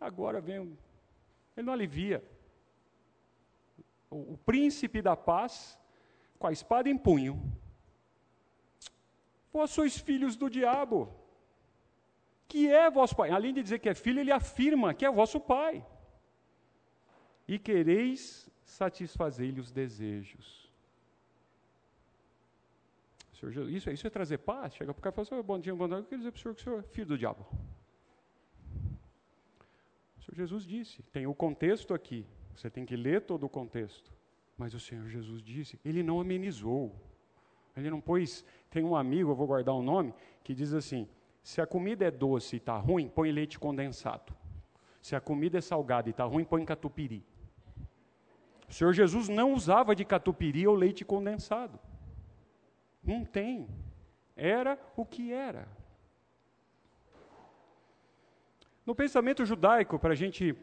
Agora vem, ele não alivia. O, o príncipe da paz, com a espada em punho, Vós sois filhos do diabo, que é vosso pai. Além de dizer que é filho, ele afirma que é vosso pai. E quereis satisfazer-lhe os desejos. Senhor, isso, isso é trazer paz? Chega para o cara e fala assim, bom dia, bom dia, eu quero dizer para o senhor que o senhor é filho do diabo. O Senhor Jesus disse, tem o contexto aqui, você tem que ler todo o contexto. Mas o Senhor Jesus disse, ele não amenizou. Ele não pôs. Tem um amigo, eu vou guardar o um nome, que diz assim: se a comida é doce e está ruim, põe leite condensado. Se a comida é salgada e está ruim, põe catupiry. O Senhor Jesus não usava de catupiry ou leite condensado. Não tem. Era o que era. No pensamento judaico, para a gente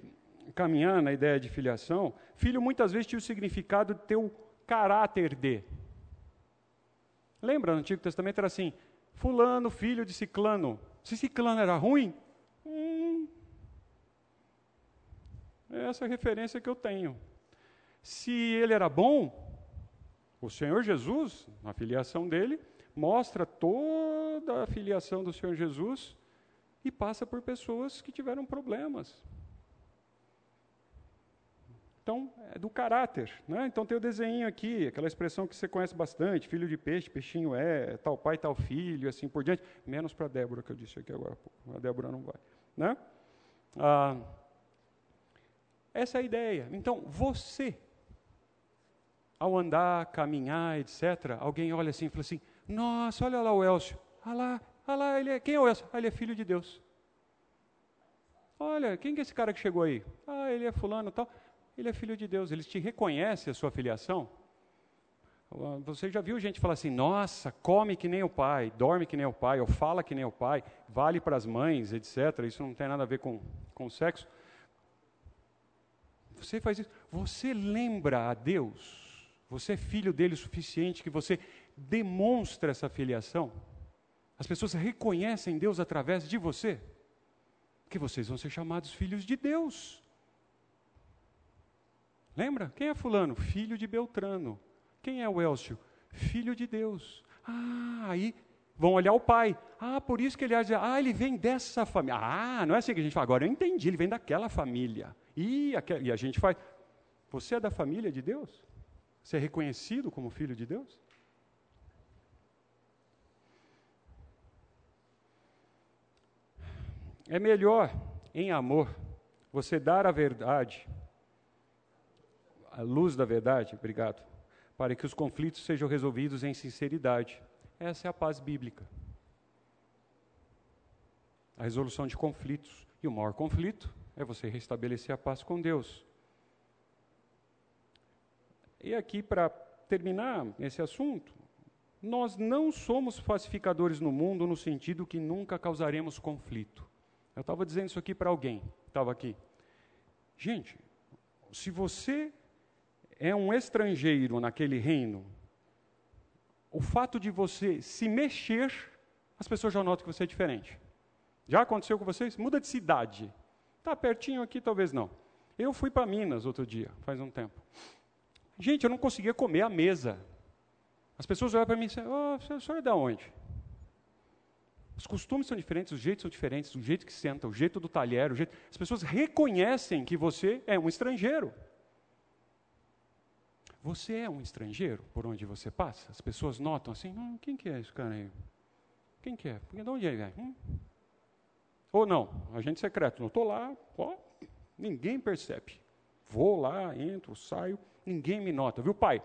caminhar na ideia de filiação, filho muitas vezes tinha o significado de ter o caráter de. Lembra, no Antigo Testamento era assim: Fulano, filho de Ciclano. Se Ciclano era ruim, hum, essa é a referência que eu tenho. Se ele era bom, o Senhor Jesus, na filiação dele, mostra toda a filiação do Senhor Jesus e passa por pessoas que tiveram problemas. Então, é do caráter. Né? Então, tem o desenho aqui, aquela expressão que você conhece bastante: filho de peixe, peixinho é, tal pai, tal filho, assim por diante. Menos para a Débora, que eu disse aqui agora. A Débora não vai. Né? Ah, essa é a ideia. Então, você, ao andar, caminhar, etc., alguém olha assim e fala assim: Nossa, olha lá o Elcio. Olha lá, olha lá, ele é, quem é o Elcio? Ah, ele é filho de Deus. Olha, quem é esse cara que chegou aí? Ah, ele é fulano tal. Ele é filho de Deus. Eles te reconhecem a sua filiação. Você já viu gente falar assim: Nossa, come que nem o pai, dorme que nem o pai, ou fala que nem o pai, vale para as mães, etc. Isso não tem nada a ver com, com sexo. Você faz isso. Você lembra a Deus? Você é filho dele o suficiente que você demonstra essa filiação? As pessoas reconhecem Deus através de você? Que vocês vão ser chamados filhos de Deus. Lembra? Quem é Fulano? Filho de Beltrano. Quem é o Elcio? Filho de Deus. Ah, aí vão olhar o pai. Ah, por isso que ele dizer, ah, ele vem dessa família. Ah, não é assim que a gente fala, agora eu entendi, ele vem daquela família. E, e a gente faz. Você é da família de Deus? Você é reconhecido como filho de Deus? É melhor, em amor, você dar a verdade luz da verdade, obrigado, para que os conflitos sejam resolvidos em sinceridade. Essa é a paz bíblica. A resolução de conflitos. E o maior conflito é você restabelecer a paz com Deus. E aqui, para terminar esse assunto, nós não somos pacificadores no mundo no sentido que nunca causaremos conflito. Eu estava dizendo isso aqui para alguém, estava aqui. Gente, se você é um estrangeiro naquele reino, o fato de você se mexer, as pessoas já notam que você é diferente. Já aconteceu com vocês? Muda de cidade. Está pertinho aqui, talvez não. Eu fui para Minas outro dia, faz um tempo. Gente, eu não conseguia comer à mesa. As pessoas olham para mim e dizem, oh, o senhor é de onde? Os costumes são diferentes, os jeitos são diferentes, o jeito que senta, o jeito do talher, o jeito... As pessoas reconhecem que você é um estrangeiro. Você é um estrangeiro por onde você passa? As pessoas notam assim, hum, quem que é esse cara aí? Quem que é? De onde ele é? Hum? Ou não, agente secreto, não estou lá, ó, ninguém percebe. Vou lá, entro, saio, ninguém me nota, viu pai?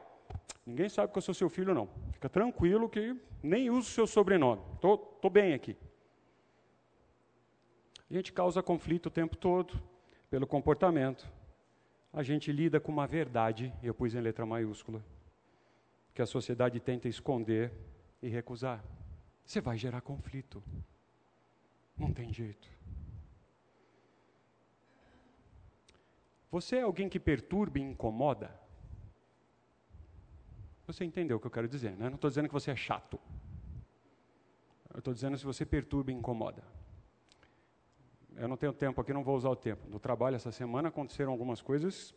Ninguém sabe que eu sou seu filho, não. Fica tranquilo que nem uso seu sobrenome. Estou bem aqui. A gente causa conflito o tempo todo pelo comportamento, a gente lida com uma verdade, eu pus em letra maiúscula, que a sociedade tenta esconder e recusar. Você vai gerar conflito. Não tem jeito. Você é alguém que perturba e incomoda? Você entendeu o que eu quero dizer, né? Não estou dizendo que você é chato. Eu estou dizendo se você perturba e incomoda eu não tenho tempo aqui, não vou usar o tempo. No trabalho essa semana aconteceram algumas coisas.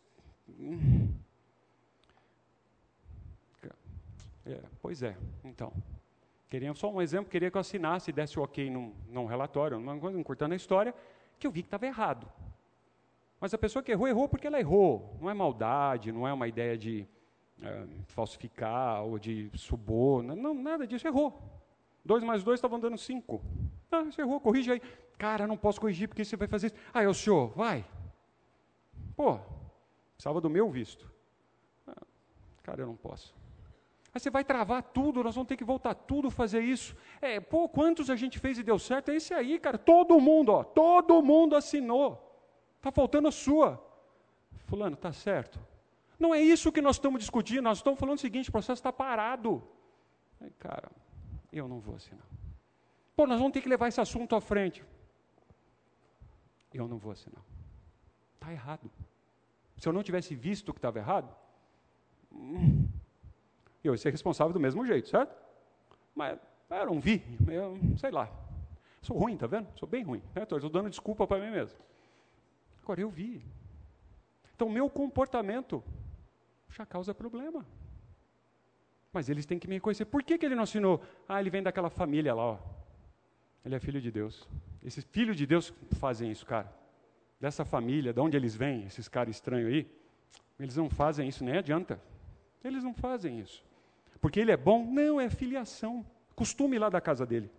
É, pois é, então. Queria só um exemplo, queria que eu assinasse e desse o ok num, num relatório, numa coisa, encurtando a história, que eu vi que estava errado. Mas a pessoa que errou, errou porque ela errou. Não é maldade, não é uma ideia de é, falsificar ou de suborno, não, nada disso, errou. Dois mais dois estavam dando cinco. Ah, você errou, corrige aí. Cara, não posso corrigir porque você vai fazer isso. Ah, é o senhor, vai. Pô, precisava do meu visto. Ah, cara, eu não posso. Aí você vai travar tudo, nós vamos ter que voltar tudo fazer isso. É, pô, quantos a gente fez e deu certo? É esse aí, cara. Todo mundo, ó, todo mundo assinou. Está faltando a sua. Fulano, tá certo. Não é isso que nós estamos discutindo, nós estamos falando o seguinte: o processo está parado. Aí, cara, eu não vou assinar. Pô, nós vamos ter que levar esse assunto à frente. Eu não vou assinar. Está errado. Se eu não tivesse visto que estava errado, eu ia ser responsável do mesmo jeito, certo? mas eu não vi, eu sei lá. Sou ruim, tá vendo? Sou bem ruim. Estou né? dando desculpa para mim mesmo. Agora eu vi. Então, meu comportamento já causa problema. Mas eles têm que me reconhecer. Por que, que ele não assinou? Ah, ele vem daquela família lá, ó. Ele é filho de Deus. Esses filhos de Deus fazem isso, cara. Dessa família, de onde eles vêm, esses caras estranhos aí, eles não fazem isso, nem adianta. Eles não fazem isso. Porque ele é bom? Não, é filiação. Costume lá da casa dele.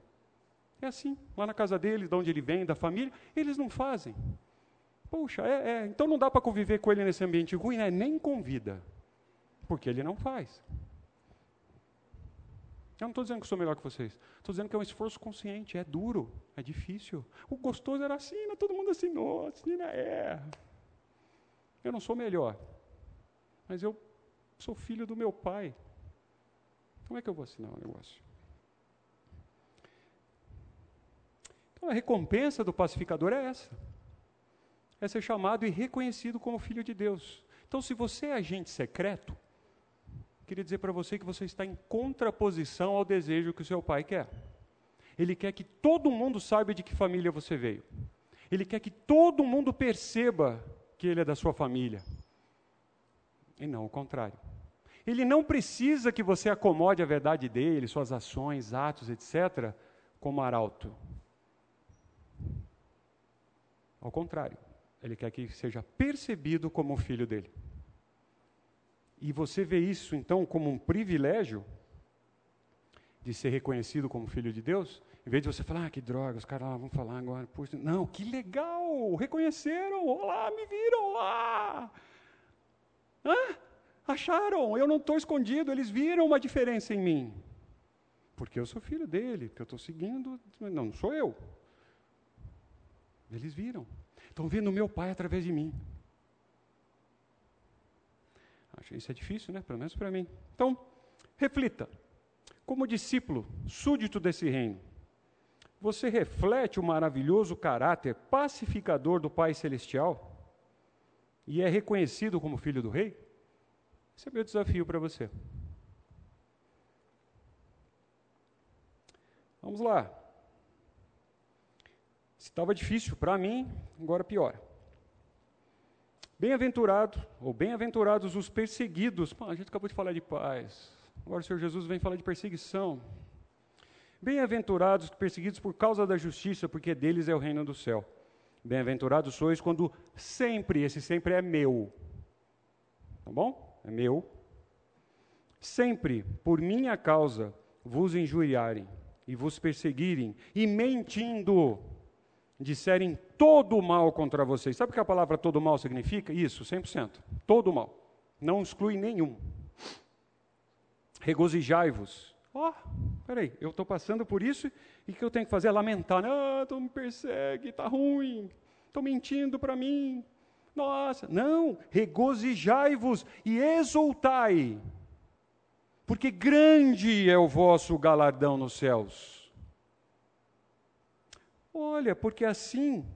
É assim, lá na casa dele, de onde ele vem, da família, eles não fazem. Puxa, é, é, então não dá para conviver com ele nesse ambiente ruim, né? nem convida, porque ele não faz. Eu não estou dizendo que sou melhor que vocês. Estou dizendo que é um esforço consciente, é duro, é difícil. O gostoso era assina, todo mundo assinou, assina é. Eu não sou melhor, mas eu sou filho do meu pai. Como é que eu vou assinar o um negócio? Então a recompensa do pacificador é essa é ser chamado e reconhecido como filho de Deus. Então, se você é agente secreto, queria dizer para você que você está em contraposição ao desejo que o seu pai quer. Ele quer que todo mundo saiba de que família você veio. Ele quer que todo mundo perceba que ele é da sua família. E não o contrário. Ele não precisa que você acomode a verdade dele, suas ações, atos, etc., como arauto. Ao contrário. Ele quer que seja percebido como filho dele. E você vê isso, então, como um privilégio de ser reconhecido como filho de Deus, em vez de você falar, ah, que droga, os caras lá vão falar agora. Puxa, não, que legal, reconheceram, olá, me viram, olá. Acharam, eu não estou escondido, eles viram uma diferença em mim. Porque eu sou filho dele, porque eu estou seguindo, não, não sou eu. Eles viram. Estão vendo meu pai através de mim. Acho isso é difícil, né? Pelo menos para mim. Então, reflita. Como discípulo, súdito desse reino, você reflete o maravilhoso caráter pacificador do Pai Celestial e é reconhecido como filho do Rei? Esse é meu desafio para você. Vamos lá. Estava difícil para mim, agora piora. Bem-aventurado, ou bem-aventurados os perseguidos. Pô, a gente acabou de falar de paz. Agora o Senhor Jesus vem falar de perseguição. Bem-aventurados os perseguidos por causa da justiça, porque deles é o reino do céu. Bem-aventurados sois quando sempre, esse sempre é meu. Tá bom? É meu. Sempre, por minha causa, vos injuriarem e vos perseguirem, e mentindo disserem todo o mal contra vocês. Sabe o que a palavra todo mal significa? Isso, 100%. Todo mal. Não exclui nenhum. Regozijai-vos. Ó, oh, peraí, eu estou passando por isso e o que eu tenho que fazer é lamentar. Ah, tu me persegue, está ruim, estão mentindo para mim. Nossa, não, regozijai-vos e exultai, porque grande é o vosso galardão nos céus Olha, porque assim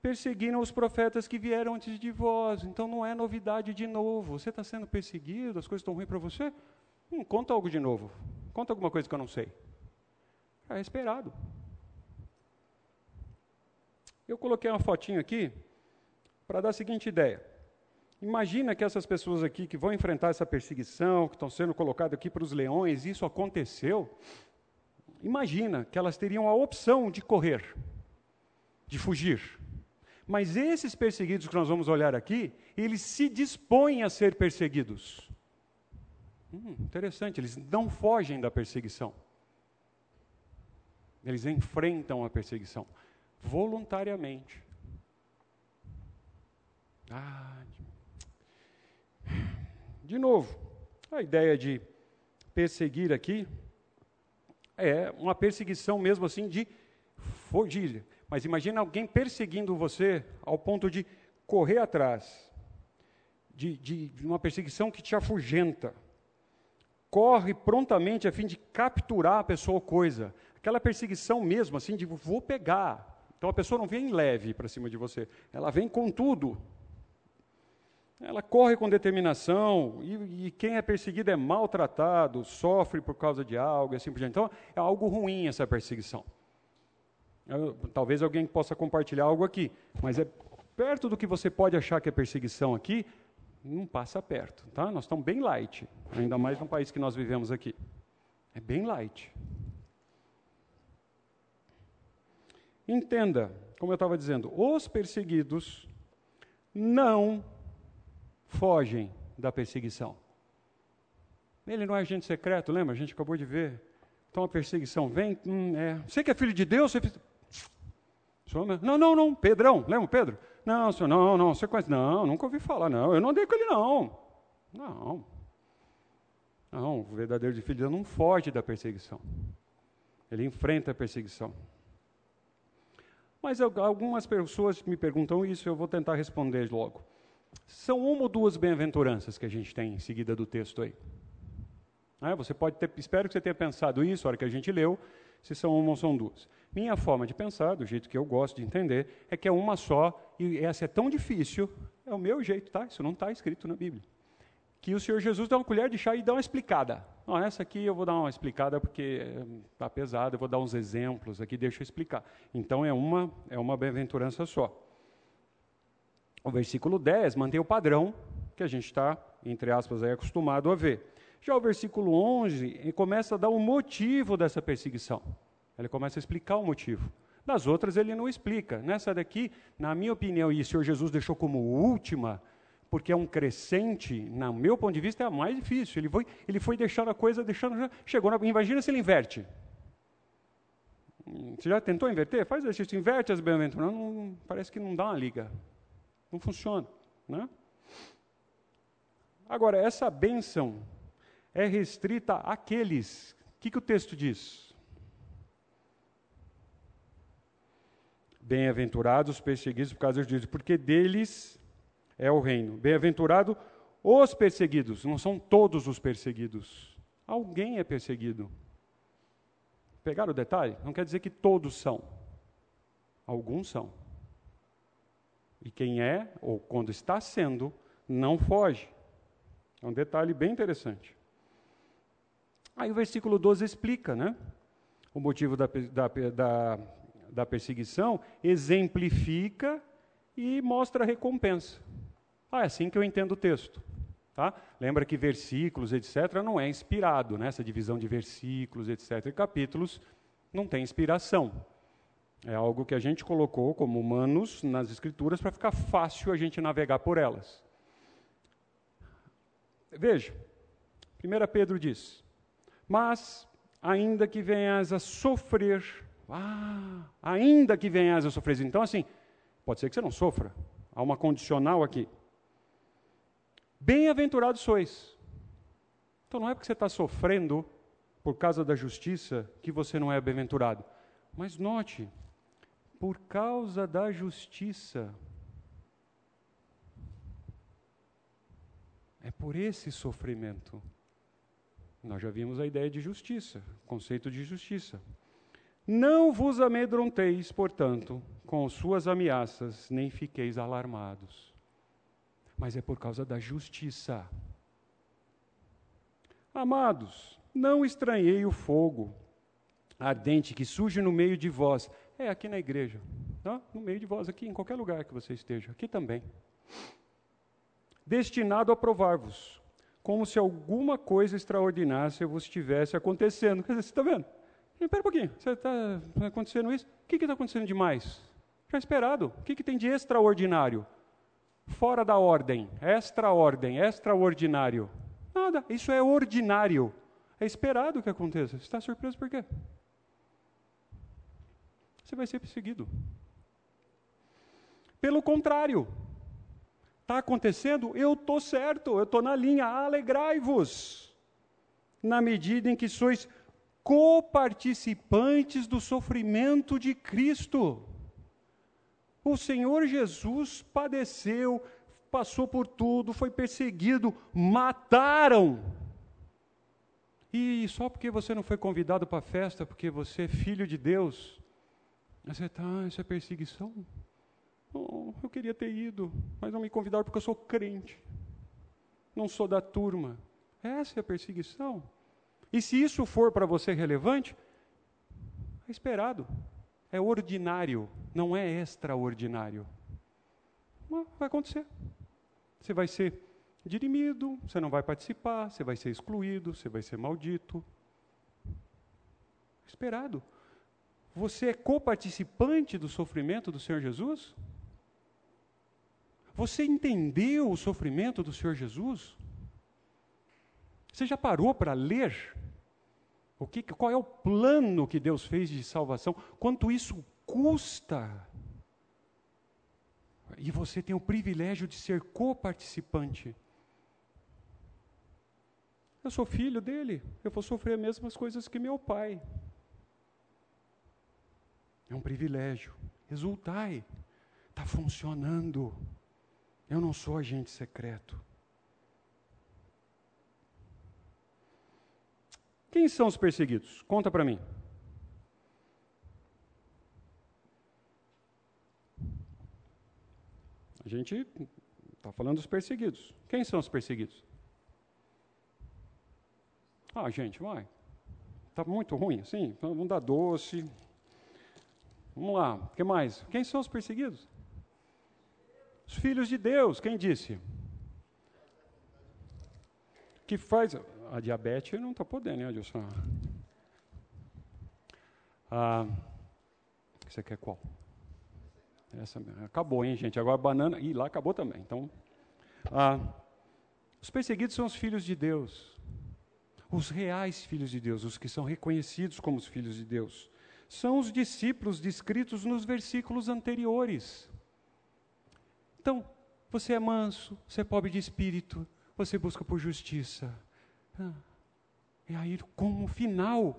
perseguiram os profetas que vieram antes de vós. Então não é novidade de novo. Você está sendo perseguido, as coisas estão ruins para você? Hum, conta algo de novo. Conta alguma coisa que eu não sei. É esperado. Eu coloquei uma fotinho aqui para dar a seguinte ideia. Imagina que essas pessoas aqui que vão enfrentar essa perseguição, que estão sendo colocadas aqui para os leões, isso aconteceu imagina que elas teriam a opção de correr, de fugir. Mas esses perseguidos que nós vamos olhar aqui, eles se dispõem a ser perseguidos. Hum, interessante, eles não fogem da perseguição. Eles enfrentam a perseguição voluntariamente. Ah, de novo, a ideia de perseguir aqui é uma perseguição mesmo assim de fugir. Mas imagina alguém perseguindo você ao ponto de correr atrás, de, de, uma perseguição que te afugenta. Corre prontamente a fim de capturar a pessoa ou coisa. Aquela perseguição mesmo, assim, de vou pegar. Então a pessoa não vem leve para cima de você, ela vem com tudo. Ela corre com determinação, e, e, quem é perseguido é maltratado, sofre por causa de algo, assim por diante. Então, é algo ruim essa perseguição. Eu, talvez alguém possa compartilhar algo aqui, mas é perto do que você pode achar que é perseguição aqui, não passa perto, tá? Nós estamos bem light, ainda mais no país que nós vivemos aqui. É bem light. Entenda, como eu estava dizendo, os perseguidos não fogem da perseguição. Ele não é agente secreto, lembra? A gente acabou de ver. Então a perseguição vem. Hum, é. Você que é filho de Deus, você. Não, não, não, Pedrão, lembra Pedro? Não, senhor, não, não, você conhece? Não, nunca ouvi falar, não. Eu não andei com ele, não. Não. Não, o verdadeiro filho de Deus não foge da perseguição. Ele enfrenta a perseguição. Mas algumas pessoas me perguntam isso, eu vou tentar responder logo. São uma ou duas bem-aventuranças que a gente tem em seguida do texto aí. É, você pode ter, espero que você tenha pensado isso na hora que a gente leu, se são uma ou são duas. Minha forma de pensar, do jeito que eu gosto de entender, é que é uma só, e essa é tão difícil, é o meu jeito, tá? Isso não está escrito na Bíblia. Que o Senhor Jesus dá uma colher de chá e dá uma explicada. Não, essa aqui eu vou dar uma explicada porque está pesada, eu vou dar uns exemplos aqui, deixa eu explicar. Então é uma, é uma bem-aventurança só. O versículo 10 mantém o padrão que a gente está, entre aspas, aí, acostumado a ver. Já o versículo 11 começa a dar o um motivo dessa perseguição. Ele começa a explicar o motivo. Nas outras ele não explica. Nessa daqui, na minha opinião, e o Senhor Jesus deixou como última, porque é um crescente, no meu ponto de vista, é a mais difícil. Ele foi, ele foi deixando a coisa, deixando, chegou na, imagina se ele inverte. Você já tentou inverter? Faz exercício, inverte as bem-aventuranças. Parece que não dá uma liga. Não funciona. Né? Agora, essa bênção é restrita àqueles. O que, que o texto diz? Bem-aventurados perseguidos por causa Deus, porque deles é o reino. Bem-aventurado os perseguidos, não são todos os perseguidos. Alguém é perseguido. Pegaram o detalhe? Não quer dizer que todos são. Alguns são. E quem é, ou quando está sendo, não foge. É um detalhe bem interessante. Aí o versículo 12 explica, né? O motivo da, da, da, da perseguição, exemplifica e mostra a recompensa. Ah, é assim que eu entendo o texto. Tá? Lembra que versículos, etc., não é inspirado, né? essa divisão de versículos, etc., e capítulos não tem inspiração. É algo que a gente colocou como humanos nas escrituras para ficar fácil a gente navegar por elas. Veja, 1 Pedro diz: Mas, ainda que venhas a sofrer, ah, ainda que venhas a sofrer, então assim, pode ser que você não sofra, há uma condicional aqui. Bem-aventurados sois. Então não é porque você está sofrendo por causa da justiça que você não é bem-aventurado. Mas note, por causa da justiça. É por esse sofrimento. Nós já vimos a ideia de justiça, conceito de justiça. Não vos amedronteis, portanto, com suas ameaças, nem fiqueis alarmados mas é por causa da justiça. Amados, não estranhei o fogo ardente que surge no meio de vós. É aqui na igreja, tá? no meio de vós, aqui, em qualquer lugar que você esteja, aqui também. Destinado a provar-vos, como se alguma coisa extraordinária vos estivesse acontecendo. Quer dizer, você está vendo? Espera um pouquinho, está acontecendo isso? O que está acontecendo demais? Já esperado. O que, que tem de extraordinário? fora da ordem, extra-ordem, extraordinário. Nada, isso é ordinário. É esperado que aconteça. Você está surpreso por quê? Você vai ser perseguido. Pelo contrário, está acontecendo, eu estou certo, eu estou na linha, alegrai-vos, na medida em que sois coparticipantes do sofrimento de Cristo. O Senhor Jesus padeceu, passou por tudo, foi perseguido, mataram. E só porque você não foi convidado para a festa, porque você é filho de Deus, você está, ah, isso é perseguição? Oh, eu queria ter ido, mas não me convidaram porque eu sou crente. não sou da turma. Essa é a perseguição. E se isso for para você relevante, é esperado. É ordinário, não é extraordinário. Mas vai acontecer. Você vai ser dirimido, você não vai participar, você vai ser excluído, você vai ser maldito. Esperado. Você é coparticipante do sofrimento do Senhor Jesus? Você entendeu o sofrimento do Senhor Jesus? Você já parou para ler o que, qual é o plano que Deus fez de salvação? Quanto isso custa? E você tem o privilégio de ser coparticipante. Eu sou filho dele, eu vou sofrer as mesmas coisas que meu pai. É um privilégio. Exultai. Está funcionando. Eu não sou agente secreto. Quem são os perseguidos? Conta para mim. A gente está falando dos perseguidos. Quem são os perseguidos? Ah, gente, vai. Está muito ruim, sim. Então, vamos dar doce. Vamos lá. O que mais? Quem são os perseguidos? Os filhos de Deus. Quem disse? Que faz. A diabetes não está podendo, né, Adilson? Ah, você quer qual? Essa, acabou, hein, gente? Agora banana. Ih, lá acabou também. Então, ah, os perseguidos são os filhos de Deus. Os reais filhos de Deus, os que são reconhecidos como os filhos de Deus, são os discípulos descritos nos versículos anteriores. Então, você é manso, você é pobre de espírito, você busca por justiça. Ah, e aí, como final,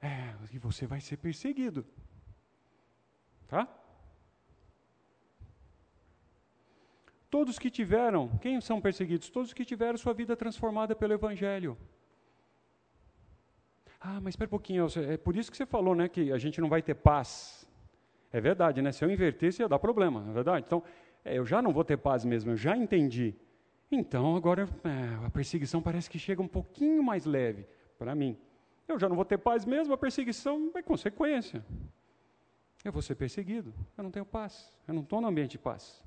é, e você vai ser perseguido. Tá? Todos que tiveram, quem são perseguidos? Todos que tiveram sua vida transformada pelo Evangelho. Ah, mas espera um pouquinho, é por isso que você falou, né, que a gente não vai ter paz. É verdade, né? Se eu invertesse, ia dar problema, é verdade? Então, é, eu já não vou ter paz mesmo, eu já entendi. Então, agora é, a perseguição parece que chega um pouquinho mais leve para mim. Eu já não vou ter paz mesmo, a perseguição é consequência. Eu vou ser perseguido, eu não tenho paz, eu não estou no ambiente de paz.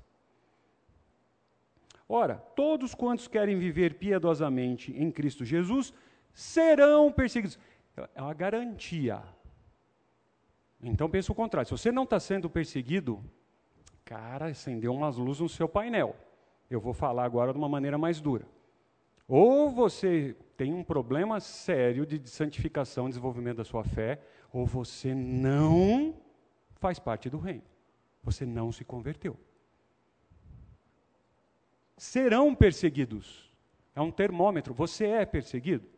Ora, todos quantos querem viver piedosamente em Cristo Jesus serão perseguidos é uma garantia. Então pense o contrário: se você não está sendo perseguido, cara, acendeu umas luzes no seu painel. Eu vou falar agora de uma maneira mais dura. Ou você tem um problema sério de santificação, desenvolvimento da sua fé, ou você não faz parte do reino. Você não se converteu. Serão perseguidos. É um termômetro. Você é perseguido?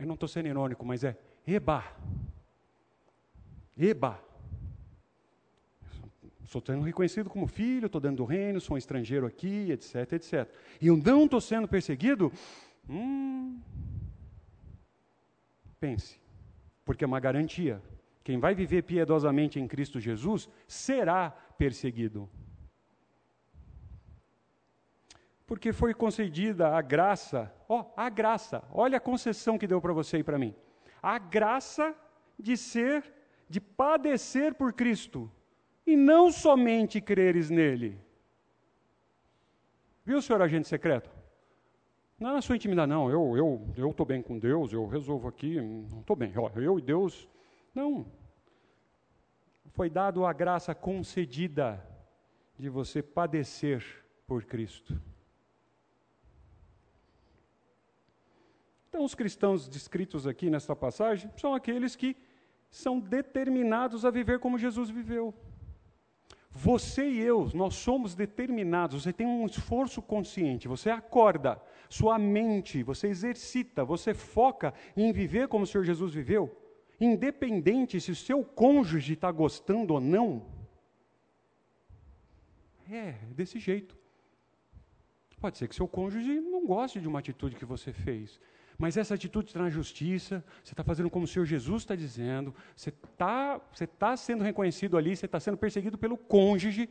Eu não estou sendo irônico, mas é eba. Eba. Estou sendo reconhecido como filho, estou dentro do reino, sou um estrangeiro aqui, etc, etc. E eu não estou sendo perseguido? Hum, pense, porque é uma garantia. Quem vai viver piedosamente em Cristo Jesus será perseguido porque foi concedida a graça, ó, a graça, olha a concessão que deu para você e para mim. A graça de ser, de padecer por Cristo, e não somente creres nele. Viu, senhor agente secreto? Não é na sua intimidade, não. Eu eu eu estou bem com Deus, eu resolvo aqui, estou bem. Ó, eu e Deus, não. Foi dado a graça concedida de você padecer por Cristo. Então, os cristãos descritos aqui nesta passagem são aqueles que são determinados a viver como Jesus viveu. Você e eu, nós somos determinados, você tem um esforço consciente, você acorda, sua mente, você exercita, você foca em viver como o Senhor Jesus viveu, independente se o seu cônjuge está gostando ou não. É, desse jeito. Pode ser que seu cônjuge não goste de uma atitude que você fez, mas essa atitude na justiça, você está fazendo como o Senhor Jesus está dizendo, você está você tá sendo reconhecido ali, você está sendo perseguido pelo cônjuge,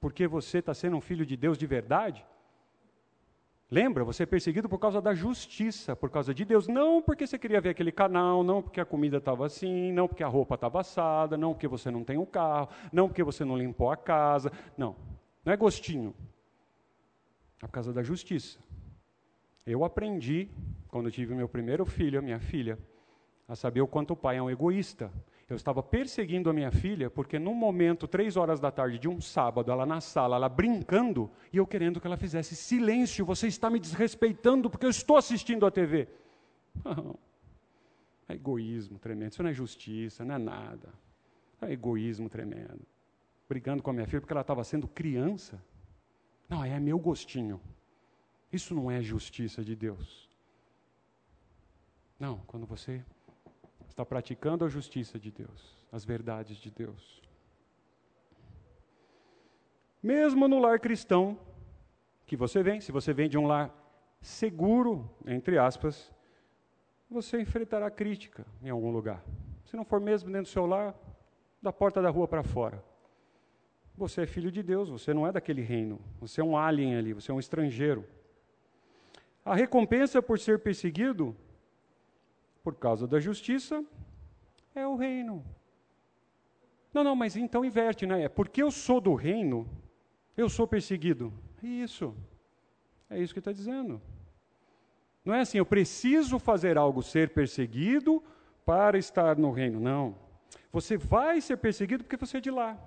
porque você está sendo um filho de Deus de verdade. Lembra? Você é perseguido por causa da justiça, por causa de Deus. Não porque você queria ver aquele canal, não porque a comida estava assim, não porque a roupa estava assada, não porque você não tem um carro, não porque você não limpou a casa. Não. Não é gostinho. É por causa da justiça. Eu aprendi, quando tive meu primeiro filho, a minha filha, a saber o quanto o pai é um egoísta. Eu estava perseguindo a minha filha porque num momento, três horas da tarde de um sábado, ela na sala, ela brincando, e eu querendo que ela fizesse silêncio, você está me desrespeitando porque eu estou assistindo a TV. Não. [laughs] É egoísmo tremendo, isso não é justiça, não é nada. É egoísmo tremendo. Brigando com a minha filha porque ela estava sendo criança. Não, é meu gostinho. Isso não é justiça de Deus. Não, quando você está praticando a justiça de Deus, as verdades de Deus. Mesmo no lar cristão que você vem, se você vem de um lar seguro, entre aspas, você enfrentará crítica em algum lugar. Se não for mesmo dentro do seu lar, da porta da rua para fora. Você é filho de Deus, você não é daquele reino, você é um alien ali, você é um estrangeiro. A recompensa por ser perseguido por causa da justiça, é o reino. Não, não, mas então inverte, né? É porque eu sou do reino, eu sou perseguido. Isso. É isso que está dizendo. Não é assim, eu preciso fazer algo ser perseguido para estar no reino. Não. Você vai ser perseguido porque você é de lá.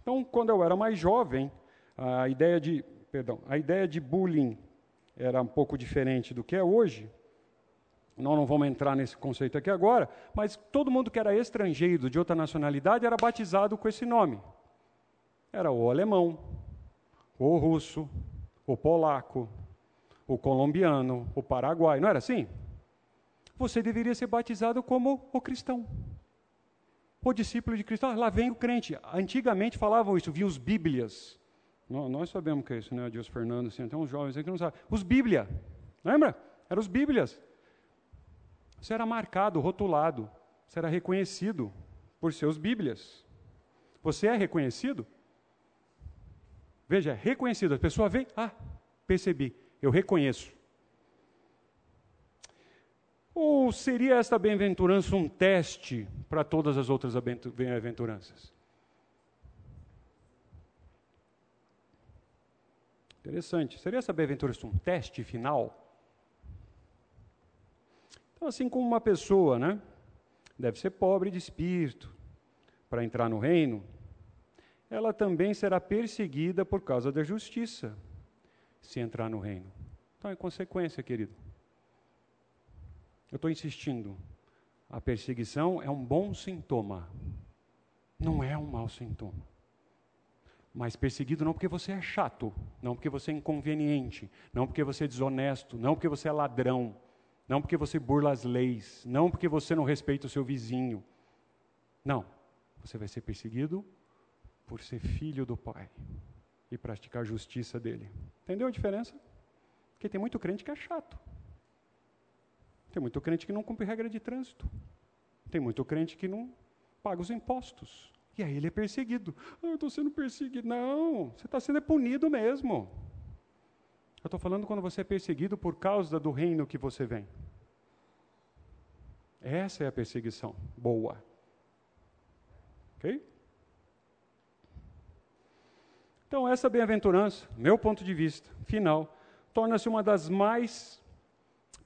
Então, quando eu era mais jovem, a ideia de, perdão, a ideia de bullying era um pouco diferente do que é hoje. Nós não vamos entrar nesse conceito aqui agora, mas todo mundo que era estrangeiro, de outra nacionalidade, era batizado com esse nome. Era o alemão, o russo, o polaco, o colombiano, o paraguai, não era assim? Você deveria ser batizado como o cristão. O discípulo de Cristo. Ah, lá vem o crente. Antigamente falavam isso, via os bíblias. Nós sabemos que é isso, né? Deus Fernando, assim, tem uns jovens aí que não sabem. Os bíblia. Lembra? Eram os bíblias. Você era marcado, rotulado, você era reconhecido por seus Bíblias. Você é reconhecido? Veja, é reconhecido. A pessoa vem, ah, percebi, eu reconheço. Ou seria esta bem-aventurança um teste para todas as outras bem-aventuranças? Interessante. Seria essa bem-aventurança um teste final? Então, assim como uma pessoa, né, deve ser pobre de espírito para entrar no reino, ela também será perseguida por causa da justiça, se entrar no reino. Então, é consequência, querido. Eu estou insistindo. A perseguição é um bom sintoma, não é um mau sintoma. Mas perseguido não porque você é chato, não porque você é inconveniente, não porque você é desonesto, não porque você é ladrão, não porque você burla as leis, não porque você não respeita o seu vizinho. Não. Você vai ser perseguido por ser filho do Pai e praticar a justiça dele. Entendeu a diferença? Porque tem muito crente que é chato. Tem muito crente que não cumpre regra de trânsito. Tem muito crente que não paga os impostos. E aí ele é perseguido. Ah, eu estou sendo perseguido. Não, você está sendo punido mesmo. Eu estou falando quando você é perseguido por causa do reino que você vem. Essa é a perseguição boa. Ok? Então, essa bem-aventurança, meu ponto de vista, final, torna-se uma das mais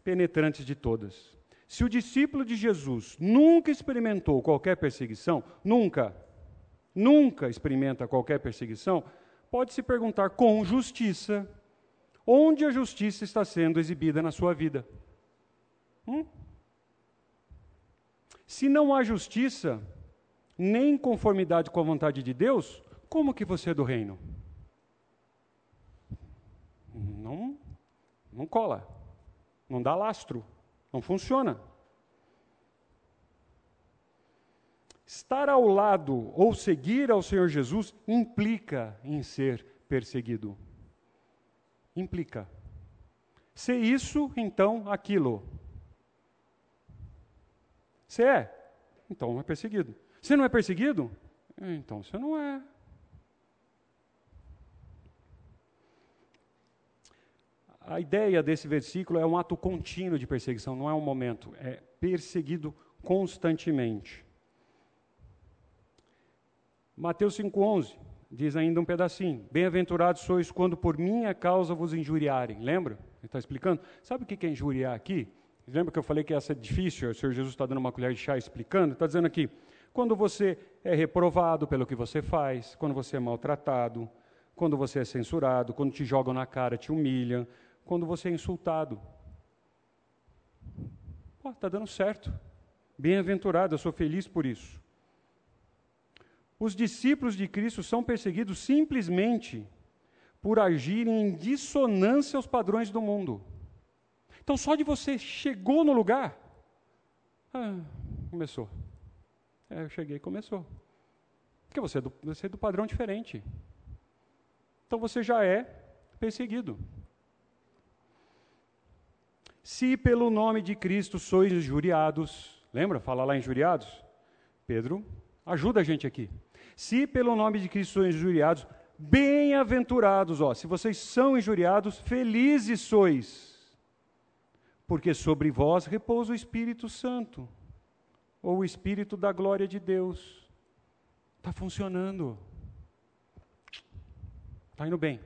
penetrantes de todas. Se o discípulo de Jesus nunca experimentou qualquer perseguição, nunca, nunca experimenta qualquer perseguição, pode se perguntar com justiça onde a justiça está sendo exibida na sua vida. Hum? Se não há justiça, nem conformidade com a vontade de Deus, como que você é do reino? Não, não cola, não dá lastro, não funciona. Estar ao lado ou seguir ao Senhor Jesus implica em ser perseguido implica. Se isso, então aquilo. Se é, então é perseguido. Se não é perseguido, então você não é. a ideia desse versículo é um ato contínuo de perseguição, não é um momento, é perseguido constantemente. Mateus 5,11 diz ainda um pedacinho: Bem-aventurados sois quando por minha causa vos injuriarem. Lembra? Ele está explicando. Sabe o que é injuriar aqui? Lembra que eu falei que essa é difícil? O Senhor Jesus está dando uma colher de chá explicando? Está dizendo aqui: quando você é reprovado pelo que você faz, quando você é maltratado, quando você é censurado, quando te jogam na cara, te humilham, quando você é insultado. Está dando certo. Bem-aventurado, eu sou feliz por isso. Os discípulos de Cristo são perseguidos simplesmente por agirem em dissonância aos padrões do mundo. Então, só de você chegou no lugar, ah, começou. É, eu cheguei e começou. Porque você é, do, você é do padrão diferente. Então você já é perseguido. Se pelo nome de Cristo sois injuriados, lembra? Fala lá injuriados? Pedro, ajuda a gente aqui. Se pelo nome de Cristo sois injuriados, bem-aventurados, ó, se vocês são injuriados, felizes sois, porque sobre vós repousa o Espírito Santo ou o Espírito da glória de Deus. Está funcionando. Está indo bem.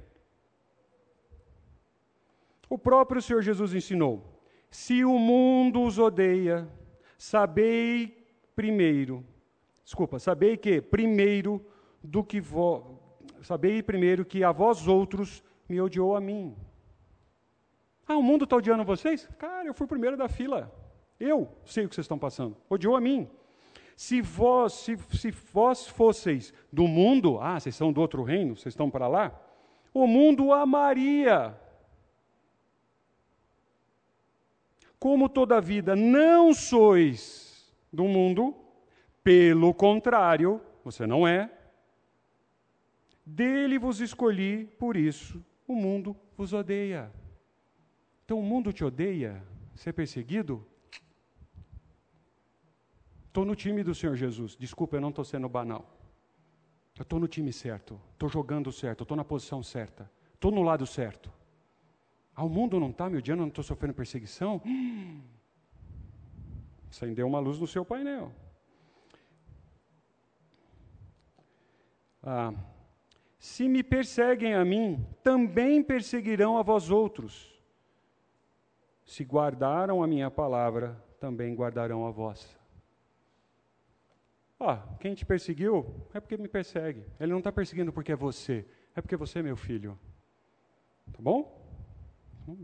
O próprio Senhor Jesus ensinou: se o mundo os odeia, sabei primeiro, desculpa, sabei que primeiro do que vós, sabei primeiro que a vós outros me odiou a mim. Ah, o mundo está odiando vocês? Cara, eu fui o primeiro da fila. Eu sei o que vocês estão passando. Odiou a mim. Se vós, se, se vós fosseis do mundo, ah, vocês são do outro reino, vocês estão para lá, o mundo amaria. Como toda vida não sois do mundo, pelo contrário, você não é, dele vos escolhi, por isso o mundo vos odeia. Então o mundo te odeia, ser perseguido, Estou no time do Senhor Jesus. Desculpa, eu não estou sendo banal. Eu estou no time certo. Estou jogando certo. Estou na posição certa. Estou no lado certo. Ah, o mundo não está me odiando, não estou sofrendo perseguição? [gasps] Acendeu uma luz no seu painel. Ah, se me perseguem a mim, também perseguirão a vós outros. Se guardaram a minha palavra, também guardarão a vossa. Ó, quem te perseguiu é porque me persegue. Ele não está perseguindo porque é você, é porque você é meu filho. Tá bom?